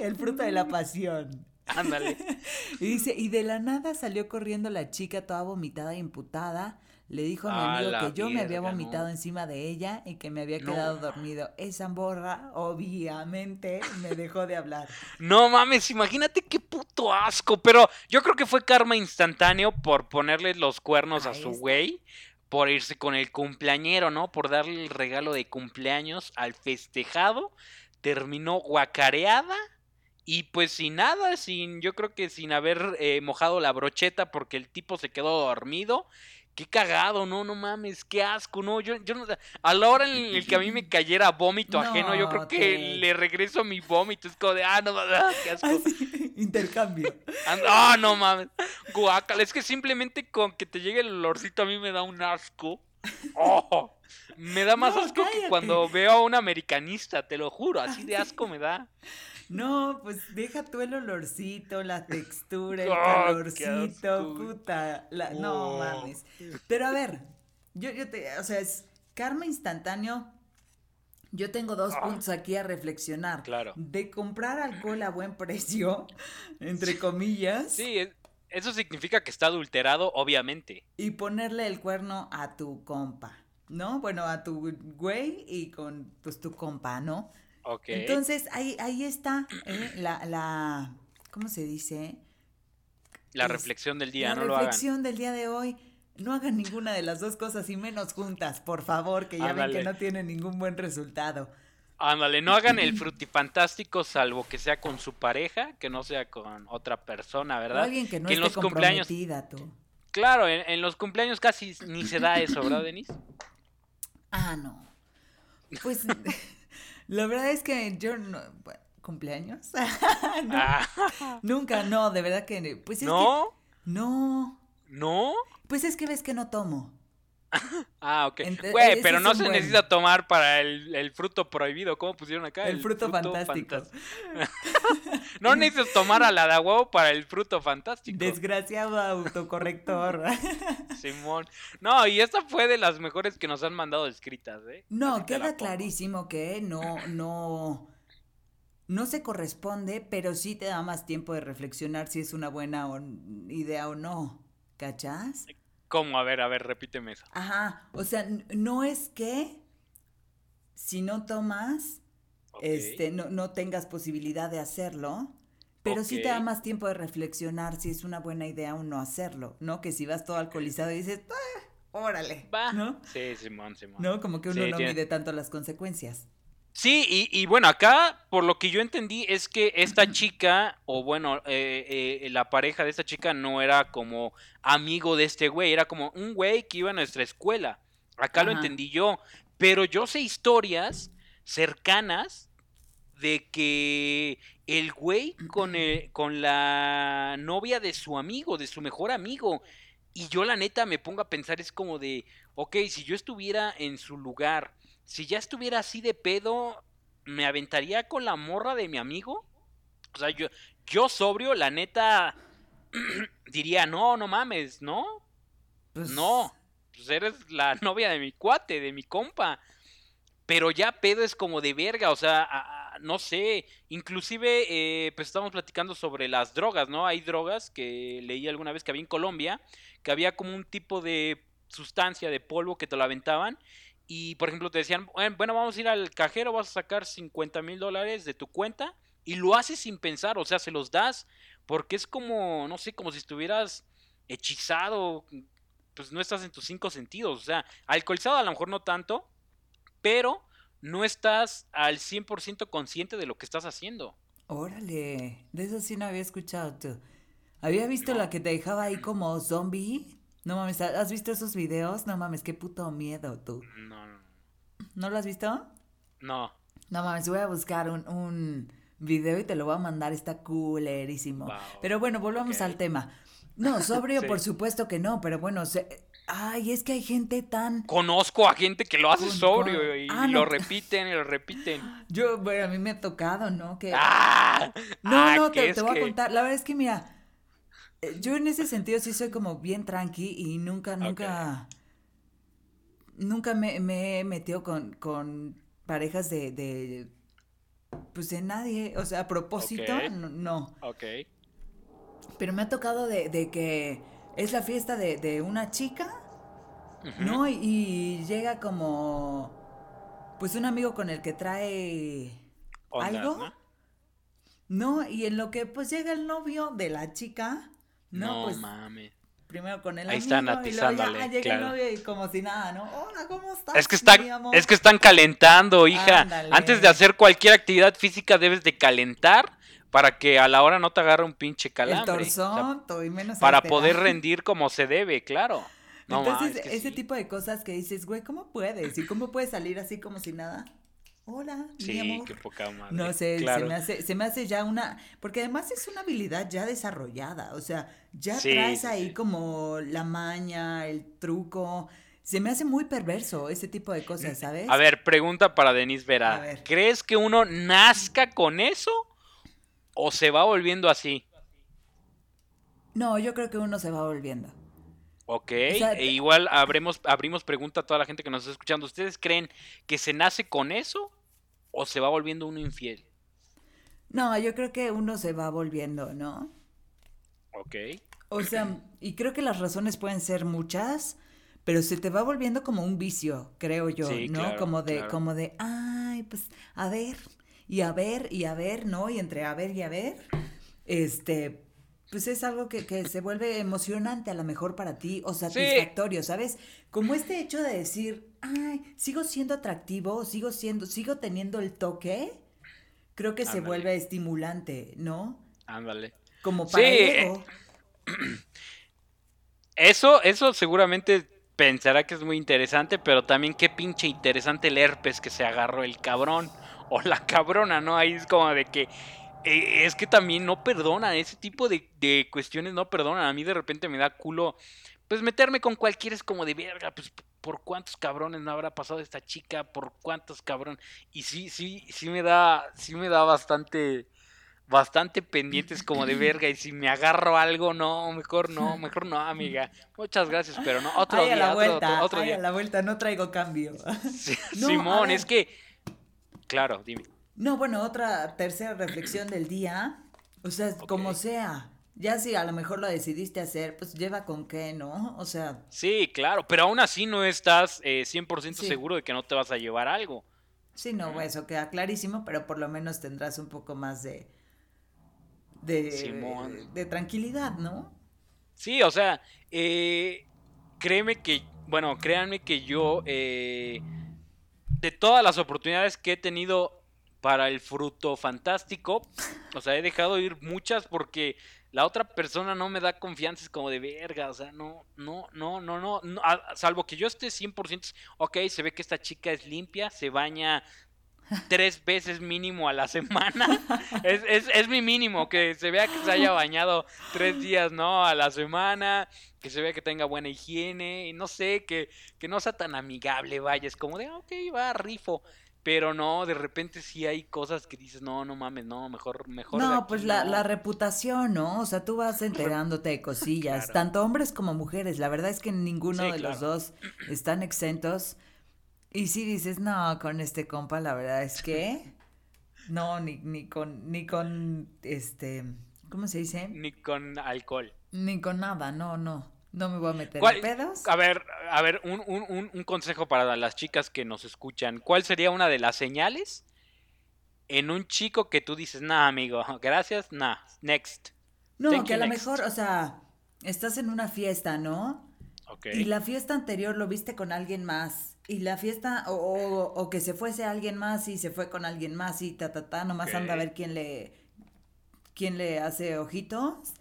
El fruto de la pasión. Ándale. [LAUGHS] Y dice, y de la nada salió corriendo la chica toda vomitada e imputada le dijo a mi amigo que yo me había vomitado encima de ella y que me había quedado dormido. Esa morra, obviamente, me dejó de hablar. No mames, imagínate qué puto asco. Pero yo creo que fue karma instantáneo por ponerle los cuernos a su güey. Por irse con el cumpleañero, ¿no? Por darle el regalo de cumpleaños al festejado. Terminó guacareada. Y pues sin nada, sin, yo creo que sin haber eh, mojado la brocheta porque el tipo se quedó dormido qué cagado, no, no mames, qué asco, no, yo, yo no, a la hora en el que a mí me cayera vómito ajeno, yo creo que le regreso mi vómito, es como de, ah, no, ah, qué asco. [LAUGHS] intercambio. Ah, no mames, guácala, es que simplemente con que te llegue el olorcito a mí me da un asco. Oh, me da más asco que cuando veo a un americanista, te lo juro, así de asco me da. No, pues deja tú el olorcito, la textura, el ah, calorcito, puta. No mames. Pero a ver, yo, yo te, o sea, es karma instantáneo. Yo tengo dos ah. puntos aquí a reflexionar. Claro. De comprar alcohol a buen precio, [LAUGHS] entre comillas. Sí, eso significa que está adulterado, obviamente. Y ponerle el cuerno a tu compa, ¿no? Bueno, a tu güey y con pues tu compa, ¿no? Entonces, ahí, ahí está ¿eh? la, la, ¿cómo se dice? La reflexión del día, no lo hagan. La reflexión del día de hoy. No hagan ninguna de las dos cosas y menos juntas, por favor, que ya ven que no tienen ningún buen resultado. Ándale, no hagan el frutifantástico salvo que sea con su pareja, que no sea con otra persona, ¿verdad? alguien que no esté los cumpleaños. Tú. Claro, en, en, los cumpleaños casi ni se da eso, ¿verdad, Denise? Ah, no. Pues [LAUGHS] La verdad es que yo no. ¿Cumpleaños? [LAUGHS] Ah. Nunca, no, de verdad que. Pues es ¿No? Que, no. ¿No? Pues es que ves que no tomo. [LAUGHS] ah, ok. Güey, pero no se necesita tomar para el, fruto prohibido. ¿Cómo pusieron acá? El, fruto, fantástico. [LAUGHS] no necesitas tomar a la de huevo para el fruto fantástico. Desgraciado autocorrector. [LAUGHS] Simón. No, y esta fue de las mejores que nos han mandado escritas, ¿eh? No, queda clarísimo que no, no. No se corresponde, pero sí te da más tiempo de reflexionar si es una buena idea o no. ¿Cachas? ¿Cómo? A ver, a ver, repíteme eso. Ajá, o sea, no es que si no tomas, este, no, no, tengas posibilidad de hacerlo, pero sí te da más tiempo de reflexionar si es una buena idea o no hacerlo, ¿no? Que si vas todo alcoholizado y dices, ah, órale, Va. ¿no? Sí, Simón, Simón. No, como que uno no mide tanto las consecuencias. Sí, y, bueno, acá por lo que yo entendí es que esta chica, o bueno, eh, eh, la pareja de esta chica no era como amigo de este güey, era como un güey que iba a nuestra escuela. Acá lo entendí yo, pero yo sé historias cercanas de que el güey con, con la novia de su amigo, de su mejor amigo, y yo la neta me pongo a pensar, es como de, ok, si yo estuviera en su lugar, si ya estuviera así de pedo, me aventaría con la morra de mi amigo. O sea, yo, yo sobrio, la neta, [CLEARS THROAT] diría, no, no mames, ¿no? Pues... No, pues eres la [LAUGHS] novia de mi cuate, de mi compa. Pero ya pedo es como de verga, o sea, no sé, inclusive eh, pues estamos platicando sobre las drogas, ¿no? Hay drogas que leí alguna vez que había en Colombia, que había como un tipo de sustancia de polvo que te lo aventaban y por ejemplo te decían, bueno, vamos a ir al cajero, vas a sacar 50 mil dólares de tu cuenta y lo haces sin pensar, o sea, se los das porque es como, no sé, como si estuvieras hechizado, pues no estás en tus cinco sentidos, o sea, alcoholizado a lo mejor no tanto, pero no estás al 100% consciente de lo que estás haciendo. Órale, de eso sí no había escuchado tú. Había visto la que te dejaba ahí como zombie. No mames, ¿has visto esos videos? No mames, qué puto miedo tú. No, no. ¿No lo has visto? No. No mames, voy a buscar un, un video y te lo voy a mandar, está culerísimo. Pero bueno, volvamos al tema. No, sobrio, [LAUGHS] por supuesto que no, pero bueno, se, Ay, es que hay gente tan. Conozco a gente que lo hace sobrio y, ah, lo repiten y lo repiten. Yo, bueno, a mí me ha tocado, ¿no? Que... [LAUGHS] ¡Ah! No, ah, no, te, voy a contar. La verdad es que, mira, yo en ese sentido sí soy como bien tranqui y nunca, nunca. Nunca me, he metido con, con parejas de, de. Pues de nadie. O sea, a propósito, no. Ok. Pero me ha tocado de, de que es la fiesta de, una chica, ¿no? Y, llega como, pues un amigo con el que trae algo. ¿no? y en lo que pues llega el novio de la chica, ¿no? No pues, mames. Primero con el Ahí están atizándole, ya, llega el novio y como si nada, ¿no? Hola, ¿cómo estás? Es que están, es que están calentando, hija. Antes de hacer cualquier actividad física debes de calentar para que a la hora no te agarre un pinche calambre. El y menos Para poder [LAUGHS] rendir como se debe, claro. Entonces, ese tipo de cosas que dices, güey, ¿cómo puedes? ¿Y cómo puedes salir así como si nada? Hola, sí, mi amor. qué poca madre. No sé, se, me hace, se me hace ya una... Porque además es una habilidad ya desarrollada, o sea, ya traes ahí como la maña, el truco... Se me hace muy perverso ese tipo de cosas, ¿sabes? A ver, pregunta para Denise Vera. ¿Crees que uno nazca con eso o se va volviendo así? No, yo creo que uno se va volviendo. Ok, e igual abrimos pregunta a toda la gente que nos está escuchando. ¿Ustedes creen que se nace con eso o se va volviendo uno infiel? No, yo creo que uno se va volviendo, ¿no? Ok. O sea, y creo que las razones pueden ser muchas, pero se te va volviendo como un vicio, creo yo, ¿no? como de, como de, ay, pues, a ver, y a ver y a ver, ¿no? Y entre a ver y a ver, este, pues es algo que, se vuelve emocionante a lo mejor para ti o satisfactorio, ¿sabes? Como este hecho de decir, ay, sigo siendo atractivo, sigo siendo, sigo teniendo el toque, creo que se vuelve estimulante, ¿no? Ándale. Como para sí. [CLEARS THROAT] Eso, eso seguramente pensará que es muy interesante, pero también qué pinche interesante el herpes que se agarró el cabrón o la cabrona, ¿no? Ahí es como de que eh, es que también no perdona, ese tipo de, de, cuestiones no perdonan. A mí de repente me da culo, pues meterme con cualquiera es como de verga, pues por cuántos cabrones no habrá pasado esta chica, por cuántos cabrones. Y sí, sí, sí me da, sí me da bastante, bastante pendientes como de verga. Y si me agarro algo, no, mejor no, mejor no, amiga. Muchas gracias, pero no, otro día, la vuelta, otro, día. a la vuelta, no traigo cambio. [LAUGHS] Simón, es que Claro, dime. No, bueno, otra tercera reflexión del día. O sea, como sea. Ya si a lo mejor lo decidiste hacer, pues lleva con qué, ¿no? O sea. Sí, claro, pero aún así no estás eh, 100% seguro de que no te vas a llevar algo. Sí, no, eso queda clarísimo, pero por lo menos tendrás un poco más de. de, de tranquilidad, ¿no? Sí, o sea, eh, créeme que. Bueno, créanme que yo. Eh, de todas las oportunidades que he tenido para el fruto fantástico, o sea, he dejado ir muchas porque la otra persona no me da confianza, es como de verga, o sea, no, no, no, no, no, salvo que yo esté 100%, ok, se ve que esta chica es limpia, se baña tres veces mínimo a la semana. [LAUGHS] Es, es, es, mi mínimo, que se vea que se haya bañado tres días, ¿no? A la semana, que se vea que tenga buena higiene, y no sé, que, que no sea tan amigable, vaya, es como de, ok, va, rifo. Pero no, de repente sí hay cosas que dices, no, no mames, no, mejor, mejor. No, pues la, la, reputación, ¿no? O sea, tú vas [LAUGHS] enterándote de cosillas, tanto hombres como mujeres. La verdad es que ninguno de los dos están exentos. Y si dices, no, con este compa, la verdad es que. [LAUGHS] No, ni, ni con, ni con, este, ¿cómo se dice? Ni con alcohol. Ni con nada, no, no. No me voy a meter en pedos. A ver, a ver, un, un, un, consejo para las chicas que nos escuchan. ¿Cuál sería una de las señales en un chico que tú dices, nah, amigo, [LAUGHS] gracias, nah, next? No, que a lo mejor, o sea, estás en una fiesta, ¿no? Ok. Y la fiesta anterior lo viste con alguien más. Y la fiesta, o, o, que se fuese alguien más y se fue con alguien más y ta, ta, ta, nomás anda a ver quién le, quién le hace ojitos.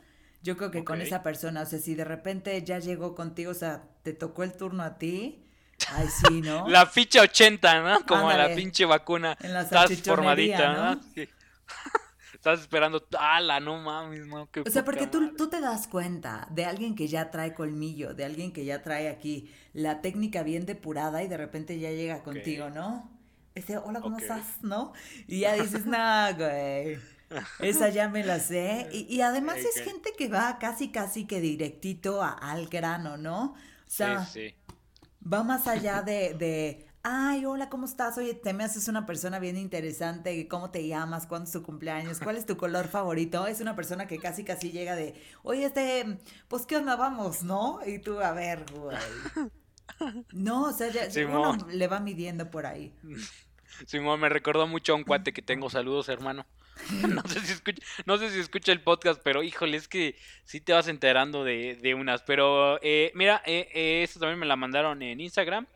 Yo creo que con esa persona, o sea, si de repente ya llegó contigo, o sea, te tocó el turno a ti, ay sí, ¿no? [LAUGHS] la ficha 80, ¿no? Como la pinche vacuna. En la Estás formadita, ¿no? [LAUGHS] Estás esperando, ala, no mames, no, O sea, porque tú, tú, te das cuenta de alguien que ya trae colmillo, de alguien que ya trae aquí la técnica bien depurada y de repente ya llega contigo, ¿no? Dice, hola, ¿cómo estás? ¿no? Y ya [LAUGHS] dices, nah, güey. Esa ya me la sé. Y, además es gente que va casi, casi que directito al grano, ¿no? O sea, va más allá [LAUGHS] de, de, ay, hola, ¿cómo estás? Oye, te me haces una persona bien interesante. ¿Cómo te llamas? ¿Cuándo es tu cumpleaños? ¿Cuál es tu color favorito? Es una persona que casi, casi llega de, oye, este, pues, ¿qué onda? Vamos, ¿no? Y tú, a ver, güey. No, o sea, ya, uno le va midiendo por ahí. [LAUGHS] Simón, me recordó mucho a un cuate que tengo. Saludos, hermano. [LAUGHS] no, sé si escucha, no sé si escucha el podcast, pero híjole, es que sí te vas enterando de, unas. Pero eh, mira, eh, eh, esto también me la mandaron en Instagram.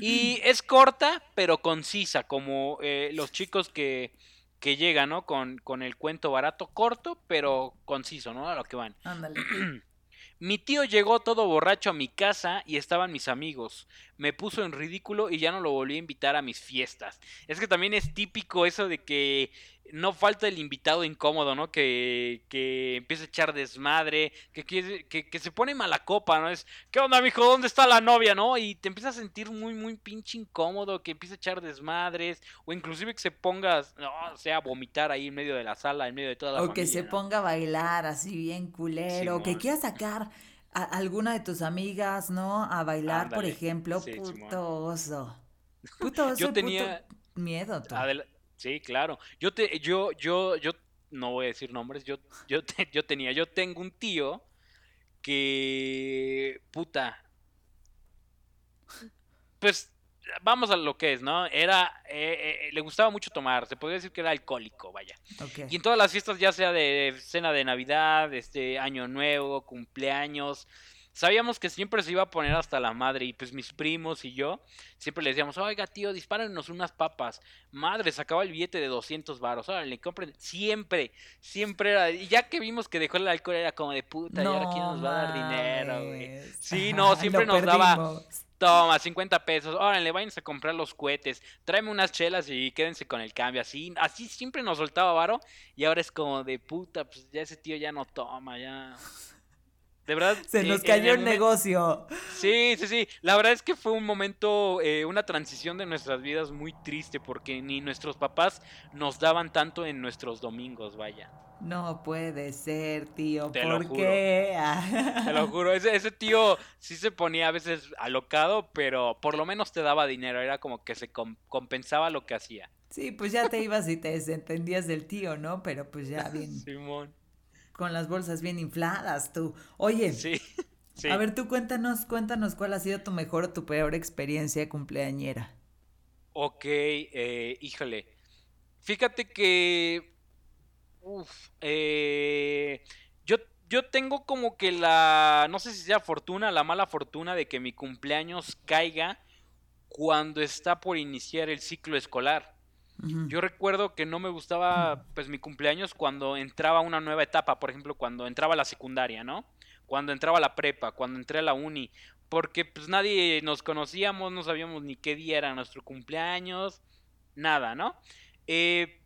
Y es corta, pero concisa, como los chicos que, que llegan, ¿no? Con, con el cuento barato, corto, pero conciso, ¿no? A lo que van. Ándale. [CLEARS THROAT] Mi tío llegó todo borracho a mi casa y estaban mis amigos. Me puso en ridículo y ya no lo volví a invitar a mis fiestas. Es que también es típico eso de que no falta el invitado incómodo, ¿no? Que, que empieza a echar desmadre, que, que, que, se pone mala copa, ¿no? Es, ¿qué onda, mijo? ¿Dónde está la novia, no? Y te empieza a sentir muy, muy pinche incómodo, que empieza a echar desmadres, o inclusive que se ponga, no, o sea, a vomitar ahí en medio de la sala, en medio de toda la O que se ponga a bailar así bien culero, o que quiera sacar a alguna de tus amigas, ¿no? A bailar, por ejemplo, [LAUGHS] puto oso. Puto oso, Yo tenía... miedo. Sí, claro. Yo te, yo, yo, yo, no voy a decir nombres, yo, yo, yo tenía, yo tengo un tío que, puta, pues vamos a lo que es, ¿no? Era, eh, eh, le gustaba mucho tomar, se podría decir que era alcohólico, vaya. Y en todas las fiestas, ya sea de cena de Navidad, este año nuevo, cumpleaños, sabíamos que siempre se iba a poner hasta la madre y pues mis primos y yo siempre le decíamos, oiga tío, dispárenos unas papas. Madre, sacaba el billete de 200 varos, le compren. Siempre, siempre era, y ya que vimos que dejó el alcohol era como de puta, y ahora quién nos va a dar dinero, güey. Sí, no, siempre nos daba... Toma, 50 pesos. Órale, váyanse a comprar los cohetes. Tráeme unas chelas y quédense con el cambio. Así, así siempre nos soltaba varo. Y ahora es como de puta, pues ya ese tío ya no toma, ya. De verdad. Se nos eh, cayó el, negocio. Sí, sí, sí. La verdad es que fue un momento, eh, una transición de nuestras vidas muy triste porque ni nuestros papás nos daban tanto en nuestros domingos, vaya. No puede ser, tío. Te ¿Por qué? te lo juro. Ese, ese tío sí se ponía a veces alocado, pero por lo menos te daba dinero. Era como que se compensaba lo que hacía. Sí, pues ya te ibas y te desentendías del tío, ¿no? Pero pues ya bien. [LAUGHS] Simón con las bolsas bien infladas, tú. Oye. [LAUGHS] Sí, A ver, tú cuéntanos, cuéntanos cuál ha sido tu mejor o tu peor experiencia cumpleañera. Ok, eh, híjole. Fíjate que. Uf, eh, yo, yo tengo como que la. No sé si sea fortuna, la mala fortuna de que mi cumpleaños caiga cuando está por iniciar el ciclo escolar. Yo recuerdo que no me gustaba pues mi cumpleaños cuando entraba una nueva etapa, por ejemplo, cuando entraba la secundaria, ¿no? Cuando entraba la prepa, cuando entré a la uni, porque pues nadie nos conocíamos, no sabíamos ni qué día era nuestro cumpleaños, nada, ¿no? Eh,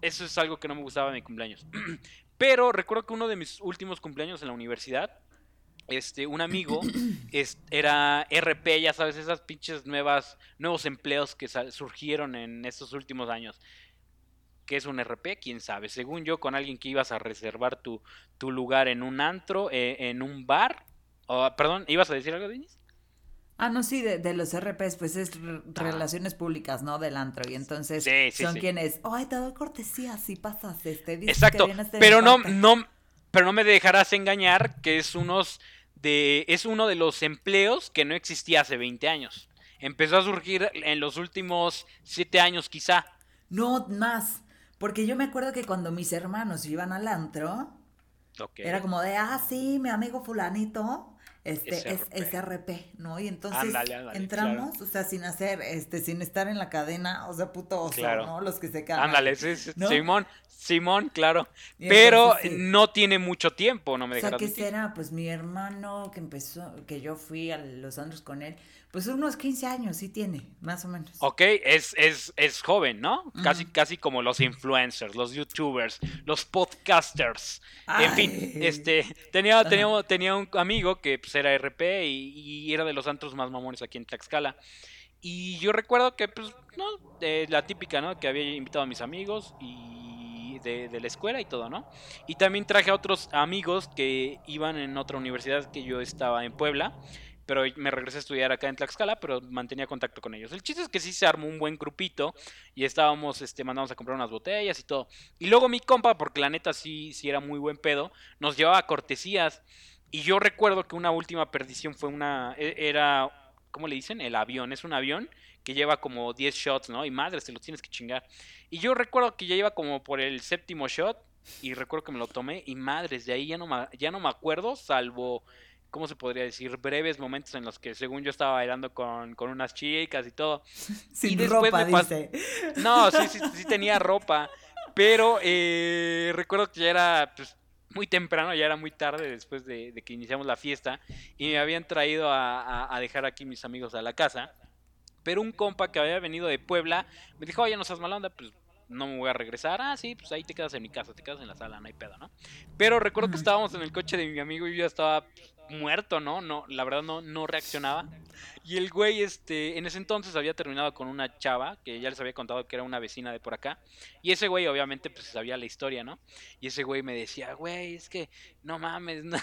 eso es algo que no me gustaba de mi cumpleaños. [CLEARS THROAT] Pero recuerdo que uno de mis últimos cumpleaños en la universidad este, un amigo era RP, ya sabes, esas pinches nuevas, nuevos empleos que surgieron en estos últimos años. ¿Qué es un RP? ¿Quién sabe? Según yo, con alguien que ibas a reservar tu, tu lugar en un antro, eh, en un bar. perdón, ¿ibas a decir algo, Denis? Ah, no, sí, de, los RPs, pues es ah. relaciones públicas, ¿no? Del antro. Y entonces son quienes, ay, te doy cortesía si pasas este. Exacto, pero no, no, pero no me dejarás engañar que es unos de, es uno de los empleos que no existía hace 20 años. Empezó a surgir en los últimos 7 años quizá. No, más. Porque yo me acuerdo que cuando mis hermanos iban al antro, era como de, ah, sí, mi amigo fulanito este es SRP, ¿no? Y entonces entramos, o sea, sin hacer, este, sin estar en la cadena, o sea, puto oso, ¿no? Los que se quedan. Ándale, sí, Simón, Simón, claro. Pero no tiene mucho tiempo, no me dejarás O sea, ¿qué será? Pues mi hermano que empezó, que yo fui a los andros con él, pues unos 15 años sí tiene, más o menos. Ok, es, es, es joven, ¿no? Casi, casi como los influencers, los youtubers, los podcasters. En fin, este, tenía, tenía, tenía un amigo que pues, era RP y, era de los antros más mamones aquí en Tlaxcala. Y yo recuerdo que, pues, no, la típica, ¿no? Que había invitado a mis amigos y de, de, la escuela y todo, ¿no? Y también traje a otros amigos que iban en otra universidad que yo estaba en Puebla pero me regresé a estudiar acá en Tlaxcala, pero mantenía contacto con ellos. El chiste es que sí se armó un buen grupito y estábamos, este, mandamos a comprar unas botellas y todo. Y luego mi compa, porque la neta sí, sí era muy buen pedo, nos llevaba cortesías. Y yo recuerdo que una última perdición fue una, e, era, ¿cómo le dicen? El avión, es un avión que lleva como 10 shots, ¿no? Y madre, te lo tienes que chingar. Y yo recuerdo que ya iba como por el séptimo shot y recuerdo que me lo tomé y madres, de ahí ya no, ya no me acuerdo, salvo ¿cómo se podría decir? Breves momentos en los que según yo estaba bailando con, unas chicas y todo. [LAUGHS] Sin ropa, dice. No, sí, sí, sí tenía ropa, pero eh, recuerdo que ya era pues, muy temprano, ya era muy tarde después de, que iniciamos la fiesta y me habían traído a, dejar aquí mis amigos a la casa. Pero un compa que había venido de Puebla me dijo, oye, no seas mala onda, pues no me voy a regresar. Ah, sí, pues ahí te quedas en mi casa, te quedas en la sala, no hay pedo, ¿no? Pero recuerdo que estábamos en el coche de mi amigo y yo ya estaba muerto, ¿no? No, la verdad no, no reaccionaba. Y el güey, este, en ese entonces había terminado con una chava, que ya les había contado que era una vecina de por acá. Y ese güey, obviamente, pues sabía la historia, ¿no? Y ese güey me decía, güey, es que no mames, [LAUGHS] no,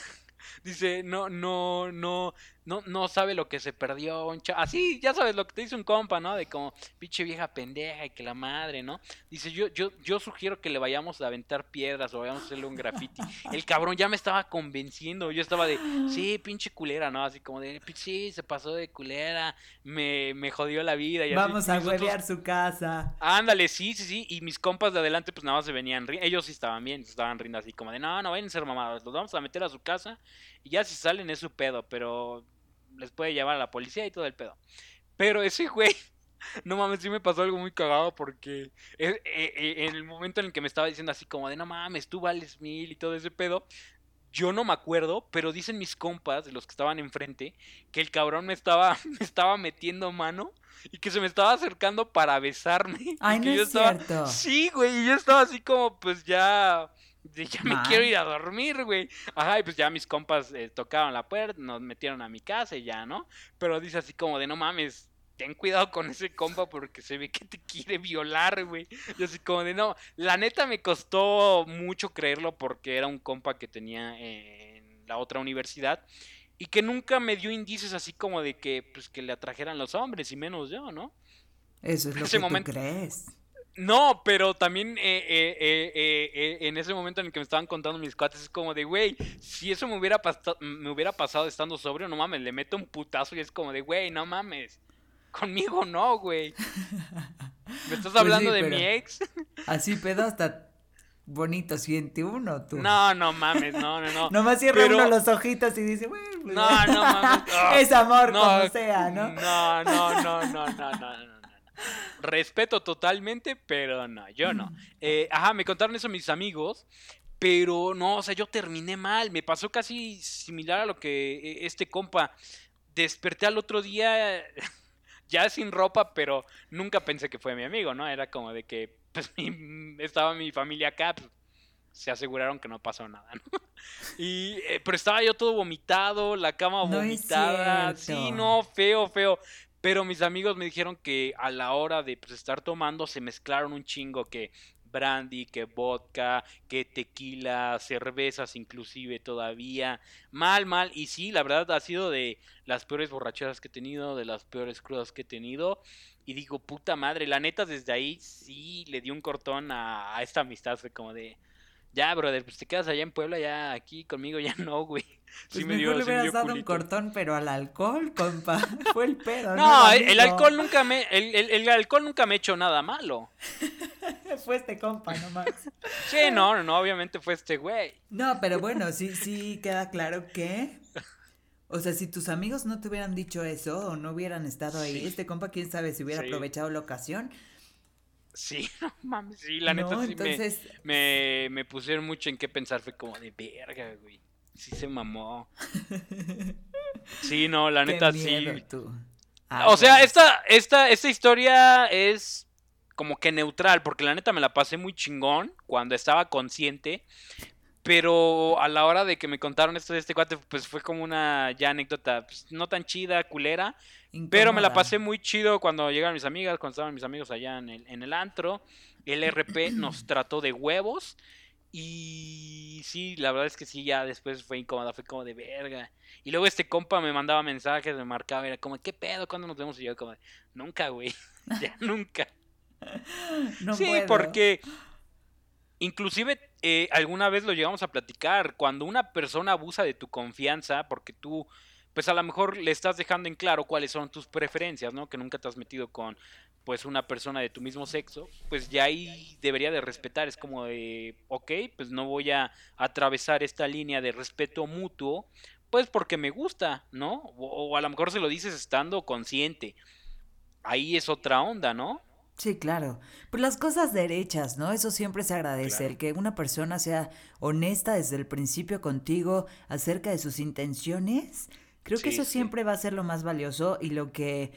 Dice, no, no, no, no, no sabe lo que se perdió. Un Así, ya sabes lo que te dice un compa, ¿no? De como, pinche vieja pendeja y que la madre, ¿no? Dice, yo, yo, yo sugiero que le vayamos a aventar piedras o vayamos a hacerle un graffiti. El cabrón ya me estaba convenciendo. Yo estaba de, sí, pinche culera, ¿no? Así como de, sí, se pasó de culera, me, me jodió la vida. Y Vamos a huevear su casa. Ándale, sí, sí, sí. Y mis compas de adelante, pues nada más se venían Ellos sí estaban bien, estaban riendo así como de, no, no vayan a ser mamados, los vamos a meter a su casa y ya si salen es su pedo, pero les puede llevar a la policía y todo el pedo. Pero ese güey, [LAUGHS] no mames, sí me pasó algo muy cagado porque eh, eh, eh, en el momento en el que me estaba diciendo así como de no mames, tú vales mil y todo ese pedo, yo no me acuerdo, pero dicen mis compas, de los que estaban enfrente, que el cabrón me estaba, [LAUGHS] me estaba metiendo mano y que se me estaba acercando para besarme. Ay, [LAUGHS] no es cierto. Sí, güey, y yo estaba así como, pues ya ya me quiero ir a dormir, güey. Ajá, y pues ya mis compas eh, tocaron la puerta, nos metieron a mi casa y ya, ¿no? Pero dice así como de no mames, ten cuidado con ese compa porque se ve que te quiere violar, güey. Y así como de no, la neta me costó mucho creerlo porque era un compa que tenía en la otra universidad y que nunca me dio indicios así como de que pues que le atrajeran los hombres y menos yo, ¿no? Eso es lo que tú crees. No, pero también eh, eh, eh, en ese momento en el que me estaban contando mis cuates, es como de, güey, si eso me hubiera, me hubiera pasado estando sobrio, no mames, le meto un putazo y es como de, güey, no mames. Conmigo no, güey. [LAUGHS] ¿Me estás pues hablando de mi ex? [LAUGHS] Así pedo hasta bonito siente uno, tú. No, no mames, no, no, no. Nomás cierra uno los ojitos y dice, güey, pues no, no mames. [LAUGHS] es amor como sea, ¿no? No, no, no, no, no, no. Respeto totalmente, pero no, yo no. Eh, ajá, me contaron eso mis amigos, pero no, o sea, yo terminé mal. Me pasó casi similar a lo que eh, este compa. Desperté al otro día [LAUGHS] ya sin ropa, pero nunca pensé que fue mi amigo, ¿no? Era como de que pues, [LAUGHS] estaba mi familia acá, pues, se aseguraron que no pasó nada, ¿no? [LAUGHS] Y, eh, pero estaba yo todo vomitado, la cama vomitada. sí, no, feo, feo. Pero mis amigos me dijeron que a la hora de pues, estar tomando se mezclaron un chingo que brandy, que vodka, que tequila, cervezas inclusive todavía. Mal, mal. Y sí, la verdad ha sido de las peores borracheras que he tenido, de las peores crudas que he tenido. Y digo, puta madre, la neta desde ahí sí le di un cortón a, a esta amistad. Fue como de, ya, brother, pues te quedas allá en Puebla, ya aquí conmigo ya no, güey. [LAUGHS] Pues sí me dio, le hubieras dado un cortón, pero al alcohol, compa. [LAUGHS] Fue el pedo. No, el, alcohol nunca me, [LAUGHS] el, el, alcohol nunca me ha hecho nada malo. fue este compa nomás. Sí, no, no, obviamente fue este güey. No, pero bueno, sí, sí queda claro que. O sea, si tus amigos no te hubieran dicho eso o no hubieran estado ahí, este compa, quién sabe si hubiera aprovechado la ocasión Sí, [LAUGHS] no mames, sí, la neta sí me, me, pusieron mucho en qué pensar, fue como de verga, güey. Sí se mamó. [LAUGHS] Sí, no, la neta sí. o sea, esta, esta, esta historia es como que neutral, porque la neta me la pasé muy chingón cuando estaba consciente. Pero a la hora de que me contaron esto de este cuate, pues fue como una ya anécdota, pues, no tan chida, culera. Pero me la pasé muy chido cuando llegaron mis amigas, cuando estaban mis amigos allá en el, en el antro. El RP [CLEARS THROAT] nos trató de huevos. Y sí, la verdad es que sí, ya después fue incómoda, fue como de verga. Y luego este compa me mandaba mensajes, me marcaba, era como, ¿qué pedo? ¿Cuándo nos vemos? Y yo como, nunca, güey, [LAUGHS] ya nunca. [LAUGHS] No sí, porque Inclusive eh, alguna vez lo llegamos a platicar, cuando una persona abusa de tu confianza, porque tú, pues a lo mejor le estás dejando en claro cuáles son tus preferencias, ¿no? Que nunca te has metido con, pues, una persona de tu mismo sexo, pues ya ahí debería de respetar, es como de, ok, pues no voy a atravesar esta línea de respeto mutuo, pues porque me gusta, ¿no? O, o a lo mejor se lo dices estando consciente. Ahí es otra onda, ¿no? Sí, claro. Pues las cosas derechas, ¿no? Eso siempre se agradece, el que una persona sea honesta desde el principio contigo acerca de sus intenciones. Creo que eso siempre va a ser lo más valioso y lo que,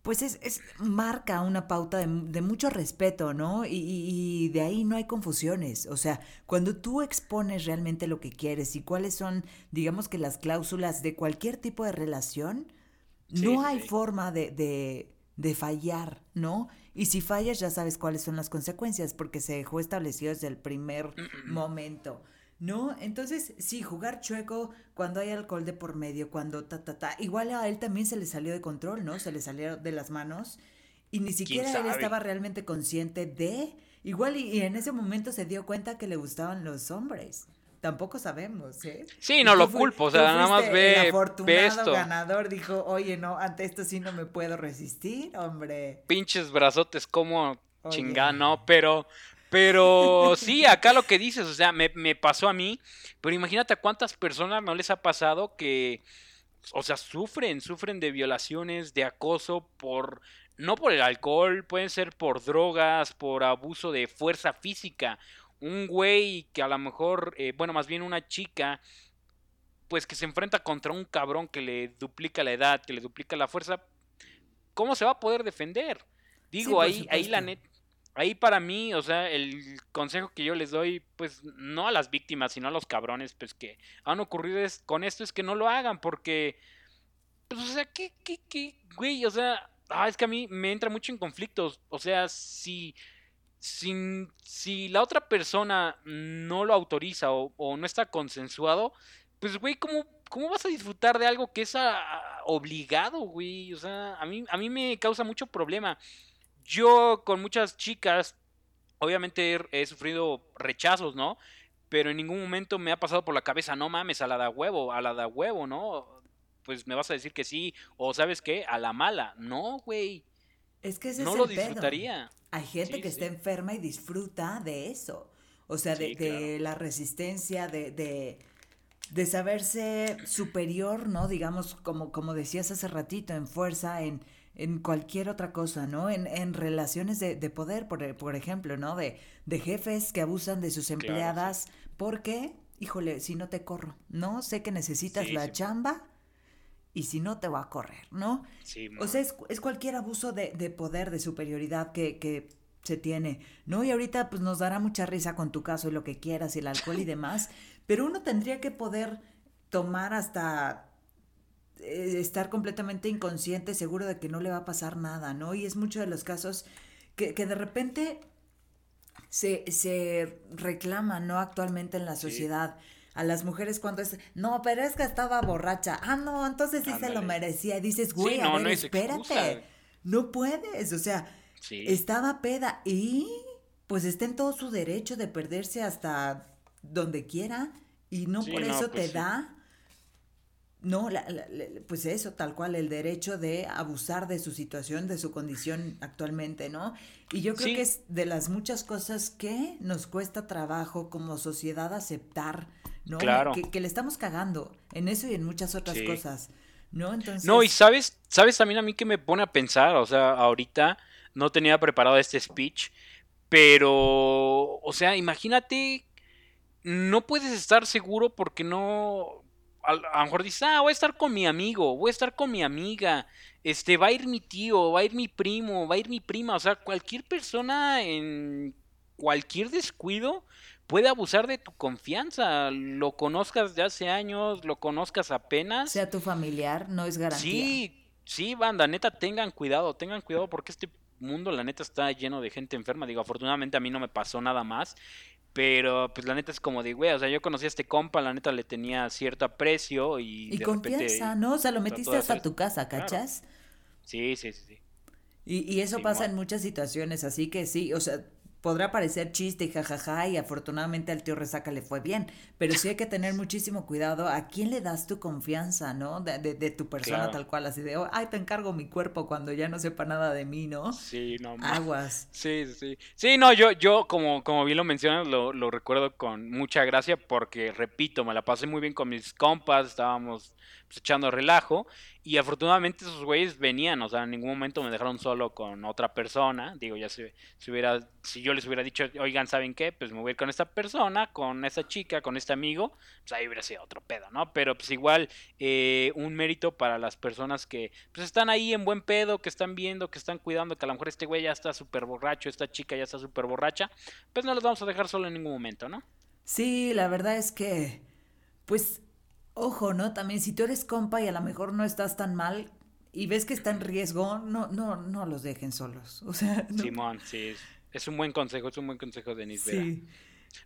pues, es, es marca una pauta de, mucho respeto, ¿no? Y, y, de ahí no hay confusiones. O sea, cuando tú expones realmente lo que quieres y cuáles son, digamos que las cláusulas de cualquier tipo de relación, no hay forma de, de, de fallar, ¿no? Y si fallas ya sabes cuáles son las consecuencias porque se dejó establecido desde el primer momento. ¿No? Entonces, sí, jugar chueco cuando hay alcohol de por medio, cuando ta, ta, ta. Igual a él también se le salió de control, ¿no? Se le salió de las manos. Y ni siquiera él estaba realmente consciente de. Igual y, en ese momento se dio cuenta que le gustaban los hombres tampoco sabemos, ¿eh? Sí, no lo culpo, o sea, nada más ve, el afortunado ganador dijo, oye, no, ante esto sí no me puedo resistir, hombre. Pinches brazotes como chingada, no, pero, pero sí, acá lo que dices, o sea, me, me pasó a mí, pero imagínate a cuántas personas no les ha pasado que, o sea, sufren, sufren de violaciones, de acoso por no por el alcohol, pueden ser por drogas, por abuso de fuerza física un güey que a lo mejor, eh, bueno, más bien una chica, pues que se enfrenta contra un cabrón que le duplica la edad, que le duplica la fuerza, ¿cómo se va a poder defender? Digo, ahí, ahí la net, ahí para mí, o sea, el consejo que yo les doy, pues no a las víctimas, sino a los cabrones, pues que han ocurrido con esto es que no lo hagan, porque, pues, o sea, ¿qué, qué, qué, güey? O sea, ah, es que a mí me entra mucho en conflictos, o sea, si sin, si la otra persona no lo autoriza o, no está consensuado, pues, güey, ¿cómo, ¿cómo vas a disfrutar de algo que es obligado, güey? O sea, a mí, a mí me causa mucho problema. Yo con muchas chicas, obviamente he, sufrido rechazos, ¿no? Pero en ningún momento me ha pasado por la cabeza, no mames, a la da huevo, a la da huevo, ¿no? Pues me vas a decir que sí, o sabes qué, a la mala. No, güey. Es que ese no lo disfrutaría. Hay gente que está enferma y disfruta de eso. O sea, de, la resistencia, de, de, de, saberse superior, ¿no? Digamos, como, como decías hace ratito, en fuerza, en, en cualquier otra cosa, ¿no? En, en relaciones de, de poder, por, por, ejemplo, ¿no? De, de jefes que abusan de sus empleadas. porque, híjole, si no te corro, ¿no? Sé que necesitas la chamba y si no te va a correr, ¿no? Sí, o sea, es, cualquier abuso de, poder, de superioridad que, se tiene, ¿no? Y ahorita pues nos dará mucha risa con tu caso y lo que quieras y el alcohol y [LAUGHS] demás, pero uno tendría que poder tomar hasta eh, estar completamente inconsciente, seguro de que no le va a pasar nada, ¿no? Y es mucho de los casos que, que de repente se, se reclaman, ¿no? Actualmente en la sociedad. A las mujeres cuando es, no, pero es que estaba borracha. Ah, no, entonces sí se lo merecía. dices, güey, a ver, espérate. No puedes, o sea, estaba peda y pues está en todo su derecho de perderse hasta donde quiera y no por eso pues te da no, pues eso, tal cual, el derecho de abusar de su situación, de su condición actualmente, ¿no? Y yo creo que es de las muchas cosas que nos cuesta trabajo como sociedad aceptar, ¿no? Claro. Que, le estamos cagando en eso y en muchas otras cosas, ¿no? Entonces... No, y sabes, sabes también a mí que me pone a pensar, o sea, ahorita no tenía preparado este speech, pero, o sea, imagínate, no puedes estar seguro porque no a, lo mejor dices, ah, voy a estar con mi amigo, voy a estar con mi amiga, este, va a ir mi tío, va a ir mi primo, va a ir mi prima, o sea, cualquier persona en cualquier descuido puede abusar de tu confianza, lo conozcas de hace años, lo conozcas apenas. Sea tu familiar, no es garantía. Sí, sí, banda, neta, tengan cuidado, tengan cuidado porque este mundo, la neta, está lleno de gente enferma. Digo, afortunadamente a mí no me pasó nada más. Pero, pues la neta es como de, güey, o sea, yo conocí a este compa, la neta le tenía cierto aprecio y. Y confianza, ¿no? O sea, lo metiste hasta tu casa, ¿cachas? Sí, sí, sí, sí. Y, y eso pasa en muchas situaciones, así que sí, o sea, podrá parecer chiste y jajaja y afortunadamente al tío Resaca le fue bien, pero sí hay que tener [LAUGHS] muchísimo cuidado a quién le das tu confianza, ¿no? De, de, tu persona tal cual, así de, oh, ay, te encargo mi cuerpo cuando ya no sepa nada de mí, ¿no? Sí, no. Aguas. Sí, sí. Sí, no, yo, yo como, como bien lo mencionas, lo, lo recuerdo con mucha gracia porque, repito, me la pasé muy bien con mis compas, estábamos pues, echando relajo. Y afortunadamente esos güeyes venían, o sea, en ningún momento me dejaron solo con otra persona. Digo, ya si, si, hubiera, si yo les hubiera dicho, oigan, ¿saben qué? Pues me voy con esta persona, con esta chica, con este amigo, pues ahí hubiera sido otro pedo, ¿no? Pero pues igual, eh, un mérito para las personas que pues están ahí en buen pedo, que están viendo, que están cuidando, que a lo mejor este güey ya está súper borracho, esta chica ya está súper borracha, pues no los vamos a dejar solo en ningún momento, ¿no? Sí, la verdad es que, pues ojo, ¿no? También si tú eres compa y a lo mejor no estás tan mal y ves que está en riesgo, no, no, no los dejen solos. O sea, [LAUGHS] Simón, sí, es un buen consejo, es un buen consejo, Denise sí.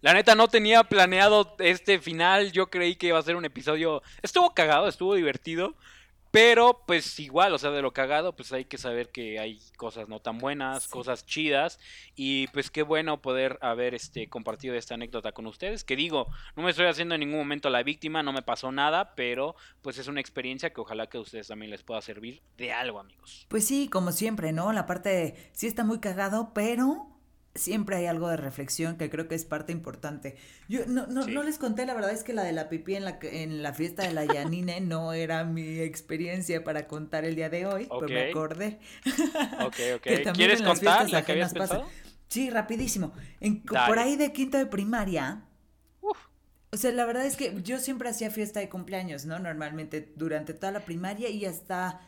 La neta no tenía planeado este final, yo creí que iba a ser un episodio, estuvo cagado, estuvo divertido, pero pues igual, o sea, de lo cagado, pues hay que saber que hay cosas no tan buenas, cosas chidas. Y pues qué bueno poder haber este compartido esta anécdota con ustedes. Que digo, no me estoy haciendo en ningún momento la víctima, no me pasó nada, pero pues es una experiencia que ojalá que a ustedes también les pueda servir de algo, amigos. Pues sí, como siempre, ¿no? La parte sí está muy cagado, pero siempre hay algo de reflexión que creo que es parte importante. Yo no, no, no les conté, la verdad es que la de la pipí en la, en la fiesta de la Yanine [LAUGHS] no era mi experiencia para contar el día de hoy, pero me acordé. Ok, ok. [LAUGHS] ¿Quieres contar la que habías pensado? Sí, rapidísimo. por ahí de quinto de primaria. O sea, la verdad es que yo siempre hacía fiesta de cumpleaños, ¿no? Normalmente durante toda la primaria y hasta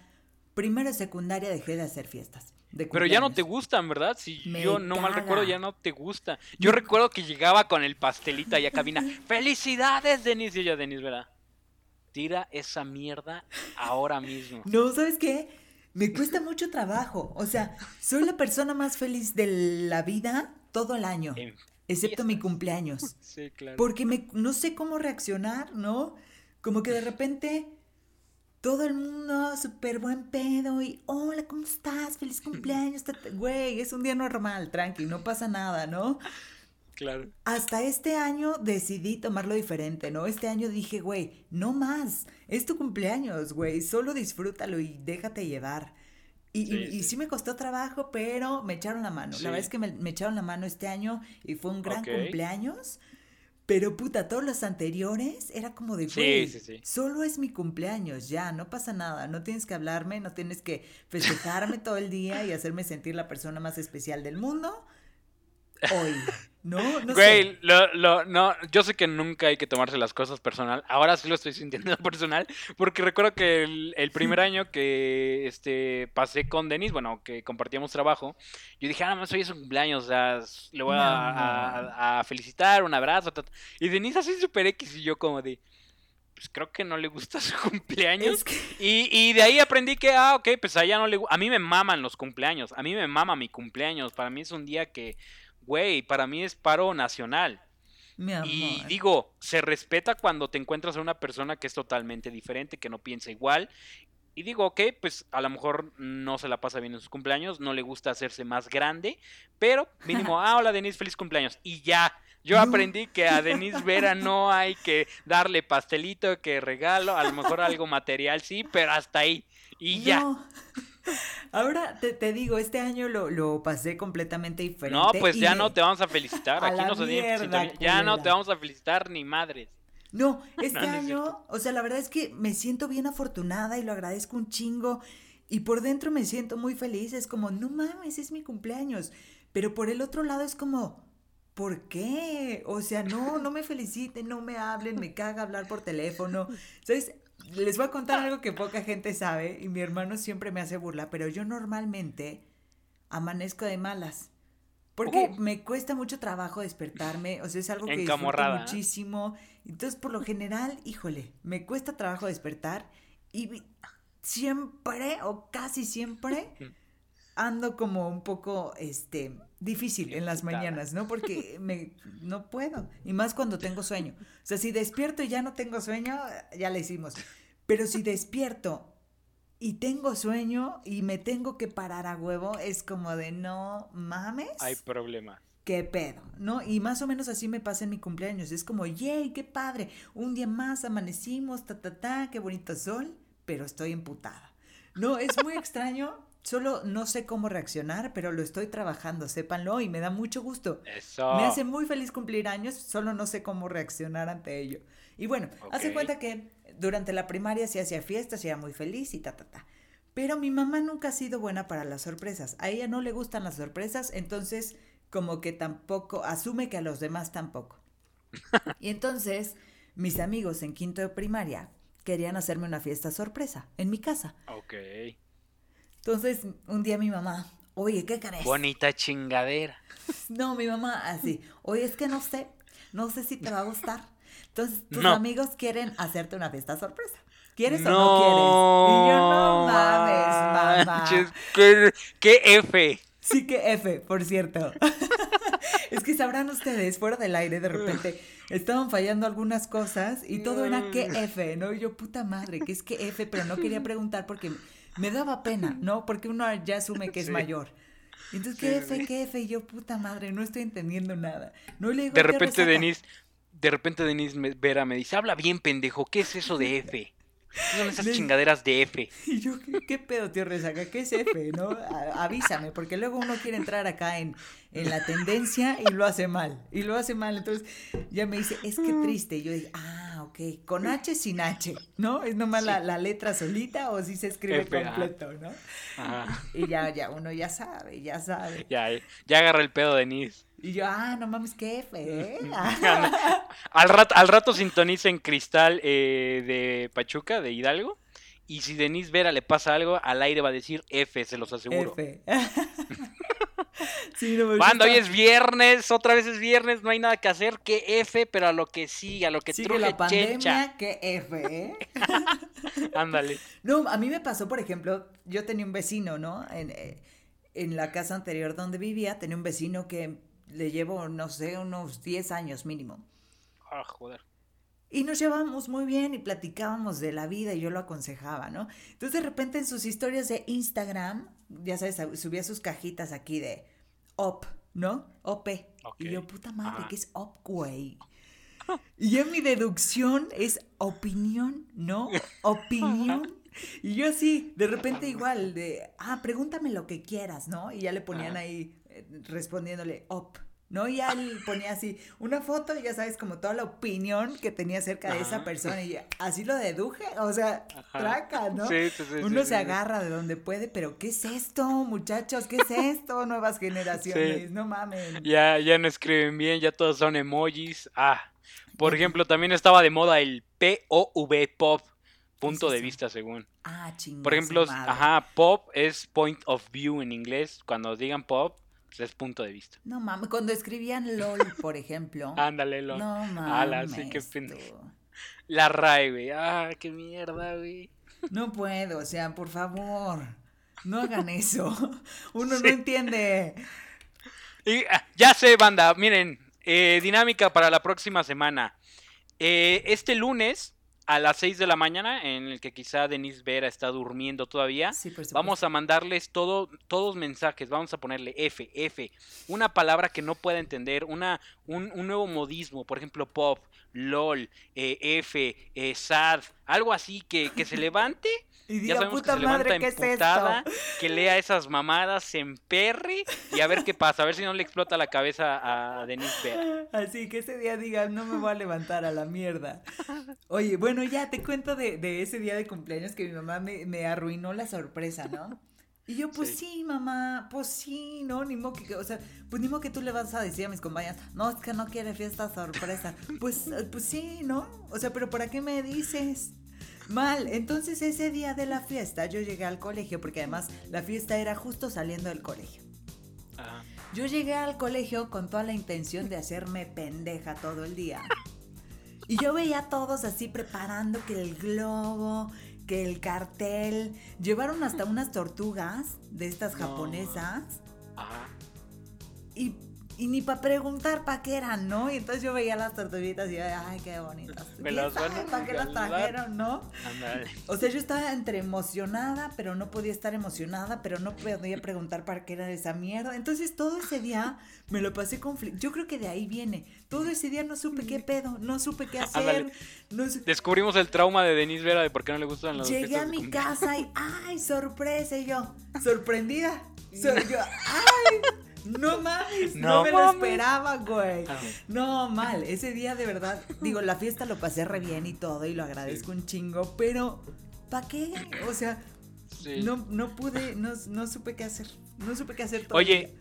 primero y secundaria dejé de hacer fiestas. Pero ya no te gustan, ¿verdad? Si yo no mal recuerdo, ya no te gusta. Yo recuerdo que llegaba con el pastelito allá a cabina. [LAUGHS] ¡Felicidades, Denis! Y yo, Denis, ¿verdad? Tira esa mierda ahora mismo. No, ¿sabes qué? Me cuesta mucho trabajo. O sea, soy la persona más feliz de la vida todo el año. excepto mi cumpleaños. [LAUGHS] Sí, claro. Porque me, no sé cómo reaccionar, ¿no? Como que de repente todo el mundo súper buen pedo y hola, ¿cómo estás? Feliz cumpleaños. Güey, es un día normal, tranqui, no pasa nada, ¿no? Claro. Hasta este año decidí tomarlo diferente, ¿no? Este año dije, güey, no más. Es tu cumpleaños, güey. Solo disfrútalo y déjate llevar. Y sí, y, sí. me costó trabajo, pero me echaron la mano. La verdad es que me, echaron la mano este año y fue un gran cumpleaños. Pero puta, todos los anteriores era como de, güey, solo es mi cumpleaños, ya, no pasa nada, no tienes que hablarme, no tienes que festejarme todo el día y hacerme sentir la persona más especial del mundo. Hoy. [LAUGHS] No, no Güey, Lo, lo, no, yo sé que nunca hay que tomarse las cosas personal. Ahora sí lo estoy sintiendo [LAUGHS] personal. Porque recuerdo que el, primer [LAUGHS] año que este, pasé con Denis, bueno, que compartíamos trabajo, yo dije, ah, más hoy es un cumpleaños, o sea, le voy a, felicitar, un abrazo. Y Denis así super X y yo como de pues creo que no le gusta [LAUGHS] su cumpleaños. Y, y, de ahí aprendí que, ah, ok, pues a ella no le A mí me maman los cumpleaños. A mí me mama mi cumpleaños. Para mí es un día que güey, para mí es paro nacional. Y digo, se respeta cuando te encuentras a una persona que es totalmente diferente, que no piensa igual. Y digo, ok, pues a lo mejor no se la pasa bien en sus cumpleaños, no le gusta hacerse más grande, pero mínimo, [LAUGHS] ah, hola Denise, feliz cumpleaños. Y ya, yo aprendí que a Denise Vera [LAUGHS] no hay que darle pastelito, que regalo, a lo mejor algo material sí, pero hasta ahí. Y ya. Ahora te, digo, este año lo, pasé completamente diferente. No, pues ya no te vamos a felicitar. [LAUGHS] Aquí no se Ya no te vamos a felicitar ni madres. No, [LAUGHS] este año, o sea, la verdad es que me siento bien afortunada y lo agradezco un chingo. Y por dentro me siento muy feliz. Es como, no mames, es mi cumpleaños. Pero por el otro lado es como, ¿por qué? O sea, no, no me feliciten, no me hablen, me caga hablar por teléfono. ¿Sabes? Les voy a contar algo que poca gente sabe y mi hermano siempre me hace burla, pero yo normalmente amanezco de malas. Porque uh. me cuesta mucho trabajo despertarme, o sea, es algo que disfruto muchísimo. Entonces, por lo general, híjole, me cuesta trabajo despertar y siempre o casi siempre ando como un poco este difícil en las mañanas, ¿no? Porque me no puedo, y más cuando tengo sueño. O sea, si despierto y ya no tengo sueño, ya le hicimos. Pero si despierto y tengo sueño y me tengo que parar a huevo, es como de no mames. Hay problema. ¿Qué pedo? ¿No? Y más o menos así me pasa en mi cumpleaños. Es como, yay, qué padre. Un día más amanecimos, ta, ta, ta, qué bonito sol, pero estoy emputada. No, es muy extraño. Solo no sé cómo reaccionar, pero lo estoy trabajando, sépanlo, y me da mucho gusto. Eso. Me hace muy feliz cumplir años, solo no sé cómo reaccionar ante ello. Y bueno, hace cuenta que durante la primaria se hacía fiestas era muy feliz y ta, ta, ta. Pero mi mamá nunca ha sido buena para las sorpresas. A ella no le gustan las sorpresas, entonces como que tampoco, asume que a los demás tampoco. [LAUGHS] y entonces mis amigos en quinto de primaria querían hacerme una fiesta sorpresa en mi casa. Ok. Entonces un día mi mamá, oye, ¿qué crees? Bonita chingadera. [LAUGHS] no, mi mamá así, oye, es que no sé, no sé si te va a gustar. Entonces, tus amigos quieren hacerte una fiesta sorpresa. ¿Quieres o no quieres? Y yo, no mames, [LAUGHS] mamá. ¿Qué, qué F? Sí, que F, por cierto. [LAUGHS] es que sabrán ustedes, fuera del aire, de repente estaban fallando algunas cosas y todo era que F, ¿no? Y yo, puta madre, que es que F, pero no quería preguntar porque me daba pena, ¿no? Porque uno ya asume que es mayor. Entonces, ¿qué F, qué F? Y yo, puta madre, no estoy entendiendo nada. No le de repente, Denise, de repente Denise Vera me dice, habla bien, pendejo, ¿qué es eso de F? ¿Qué son esas chingaderas de F? [LAUGHS] Y yo, ¿qué, pedo, tío Rezaga? ¿Qué es F? ¿No? avísame, porque luego uno quiere entrar acá en, en la tendencia y lo hace mal. Y lo hace mal. Entonces ya me dice, es que triste. Y yo dije, ah, ok, con H sin H, ¿no? Es nomás la, la, letra solita o si se escribe completo, ¿no? Ajá. Y ya, ya, uno ya sabe, ya sabe. Ya, ya agarra el pedo de Denise. Y yo, ah, no mames, qué F, ¿eh? [LAUGHS] al, rato, al rato sintoniza en Cristal eh, de Pachuca, de Hidalgo. Y si Denise Vera le pasa algo, al aire va a decir F, se los aseguro. F. [LAUGHS] [LAUGHS] sí, no hoy es viernes, otra vez es viernes, no hay nada que hacer, que F, pero a lo que sí, a lo que Sigue la pandemia, que F, ¿eh? [LAUGHS] [LAUGHS] Ándale. no, a mí me pasó, por ejemplo, yo tenía un vecino, ¿no? En, eh, en la casa anterior donde vivía, tenía un vecino que le llevo, no sé, unos 10 años mínimo. Ah, joder. Y nos llevábamos muy bien y platicábamos de la vida y yo lo aconsejaba, ¿no? Entonces de repente en sus historias de Instagram, ya sabes, subía sus cajitas aquí de OP, ¿no? OP. Y yo, puta madre, ¿qué es OP, güey? Y en mi deducción es opinión, ¿no? Opinión. Y yo así, de repente igual, de, ah, pregúntame lo que quieras, ¿no? Y ya le ponían ahí respondiéndole op, ¿no? Y él ponía así una foto, ya sabes, como toda la opinión que tenía acerca de esa persona. Y así lo deduje, o sea, traca, ¿no? Sí, sí, sí, Uno se agarra de donde puede, pero ¿qué es esto, muchachos? ¿Qué es esto? Nuevas generaciones, no mames. Ya, ya no escriben bien, ya todos son emojis. Ah, por ejemplo, también estaba de moda el POV, pop, punto de vista según. Ah, chingada. Por ejemplo, ajá, pop es point of view en inglés. Cuando digan pop, pues, es punto de vista. No mames, cuando escribían LOL, por ejemplo. [LAUGHS] Ándale, LOL. No mames. sí, qué La RAE, güey. Ah, qué mierda, güey. No puedo, o sea, por favor. No hagan eso. [LAUGHS] Uno no entiende. Y ah, ya sé, banda. Miren, eh, dinámica para la próxima semana. Eh, este lunes a las 6 de la mañana, en el que quizá Denise Vera está durmiendo todavía, vamos a mandarles todo, todos mensajes, vamos a ponerle F, F, una palabra que no pueda entender, una, un, un nuevo modismo, por ejemplo, pop, LOL, eh, F, eh, SAD, algo así que, que se [LAUGHS] levante y diga, ya puta que madre, ¿qué es esto? Que lea esas mamadas, en perry y a ver qué pasa, a ver si no le explota la cabeza a Denise Vera. Así que ese día diga, no me voy a levantar a la mierda. Oye, bueno, ya te cuento de, de ese día de cumpleaños que mi mamá me, me arruinó la sorpresa, ¿no? Y yo, pues sí. mamá, pues sí, no, ni modo que, o sea, pues ni modo que tú le vas a decir a mis compañeras, no, es que no quiere fiesta sorpresa. Pues, pues sí, ¿no? O sea, pero ¿para qué me dices? Mal, entonces ese día de la fiesta yo llegué al colegio, porque además la fiesta era justo saliendo del colegio. Yo llegué al colegio con toda la intención de hacerme pendeja todo el día. Y yo veía a todos así preparando que el globo, que el cartel. Llevaron hasta unas tortugas de estas japonesas. Ajá. Y y ni para preguntar para qué eran, ¿no? Y entonces yo veía las tortuguitas y yo, ay, qué bonitas. Me las ¿Para qué las trajeron, no? O sea, yo estaba entre emocionada, pero no podía estar emocionada, pero no podía preguntar para qué era esa mierda. Entonces todo ese día me lo pasé conflicto. Yo creo que de ahí viene. Todo ese día no supe qué pedo, no supe qué hacer. Descubrimos el trauma de Denise Vera de por qué no le gustan los Llegué a mi casa y, [LAUGHS] ay, sorpresa, y yo, sorprendida. [LAUGHS] Soy yo, ay. No mames, no, me lo esperaba, güey. Ah. No, mal. Ese día de verdad, digo, la fiesta lo pasé re bien y todo y lo agradezco un chingo, pero ¿para qué? O sea, no, no pude, no, no supe qué hacer. No supe qué hacer todo. Oye,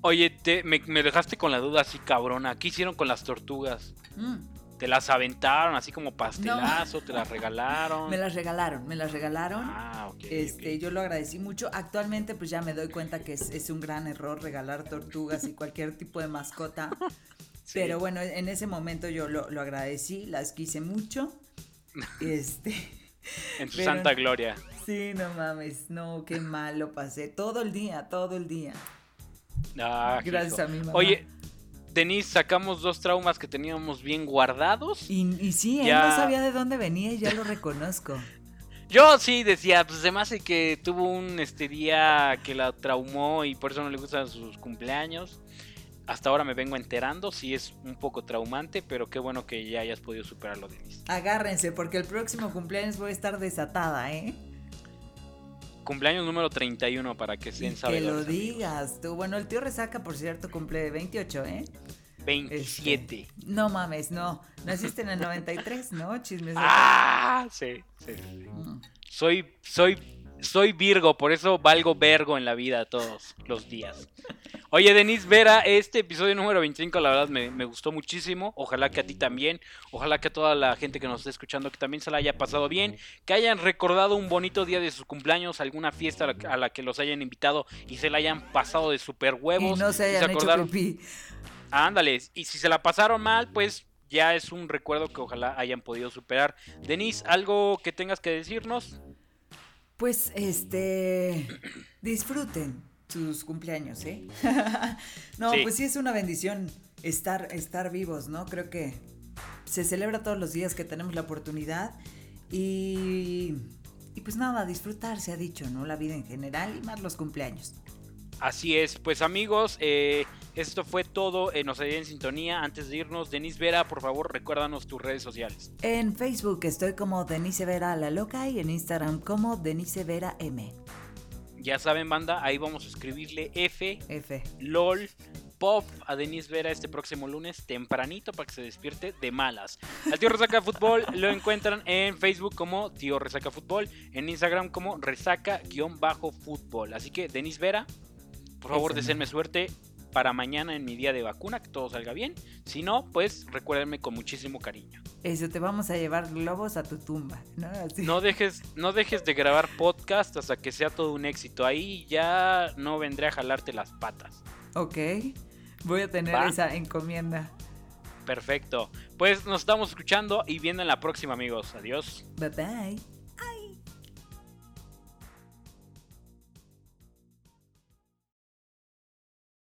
oye, te, me, dejaste con la duda así, cabrona. ¿Qué hicieron con las tortugas? Mm. ¿Te las aventaron así como pastelazo? ¿Te las regalaron? me las regalaron, me las regalaron. Ah, ok. Este, Yo lo agradecí mucho. Actualmente pues ya me doy cuenta que es, un gran error regalar tortugas y cualquier tipo de mascota. [LAUGHS] Pero bueno, en ese momento yo lo, agradecí, las quise mucho. [LAUGHS] Este... en su santa gloria. Sí, no mames, no, qué mal lo pasé. Todo el día, todo el día. Ah, Gracias a mi mamá. Oye, Denise, sacamos dos traumas que teníamos bien guardados. Y, y sí, él no sabía de dónde venía y ya lo reconozco. [LAUGHS] Yo sí decía, pues además de que tuvo un este día que la traumó y por eso no le gustan sus cumpleaños. Hasta ahora me vengo enterando, sí es un poco traumante, pero qué bueno que ya hayas podido superarlo, Denise. Agárrense, porque el próximo cumpleaños voy a estar desatada, ¿eh? Cumpleaños número 31 para que se Que lo digas tú. Bueno, el tío Resaca, por cierto, cumple 28, ¿eh? 27. Este, no mames, no. Naciste en el 93, ¿no? Chismes. Ah, sí, sí. Mm. Soy, soy soy Virgo, por eso valgo vergo en la vida todos los días. Oye, Denise Vera, este episodio número 25, la verdad me, gustó muchísimo. Ojalá que a ti también. Ojalá que a toda la gente que nos esté escuchando que también se la haya pasado bien. Que hayan recordado un bonito día de sus cumpleaños, alguna fiesta a la, que los hayan invitado y se la hayan pasado de super huevos. Y no se hayan hecho pipí. Ándale, y si se la pasaron mal, pues ya es un recuerdo que ojalá hayan podido superar. Denise, ¿algo que tengas que decirnos? Pues este disfruten sus cumpleaños, ¿eh? [LAUGHS] no, pues sí es una bendición estar, estar vivos, ¿no? Creo que se celebra todos los días que tenemos la oportunidad y, y pues nada, disfrutar se ha dicho, ¿no? La vida en general y más los cumpleaños. Así es, pues amigos, eh, esto fue todo. Eh, nos ayuda en sintonía. Antes de irnos, Denise Vera, por favor, recuérdanos tus redes sociales. En Facebook estoy como Denise Vera La Loca y en Instagram como Denise Vera M. Ya saben, banda, ahí vamos a escribirle F, F, LOL, pop a Denise Vera este próximo lunes tempranito para que se despierte de malas. Al tío Resaca Fútbol lo encuentran en Facebook como tío Resaca Fútbol, en Instagram como resaca-fútbol. Así que Denise Vera, por favor, deseenme suerte para mañana en mi día de vacuna, que todo salga bien. Si no, pues recuérdenme con muchísimo cariño. Eso, te vamos a llevar globos a tu tumba, ¿no? dejes, no dejes de grabar podcast hasta que sea todo un éxito. Ahí ya no vendré a jalarte las patas. Ok, voy a tener esa encomienda. Perfecto. Pues nos estamos escuchando y viendo en la próxima, amigos. Adiós. Bye bye.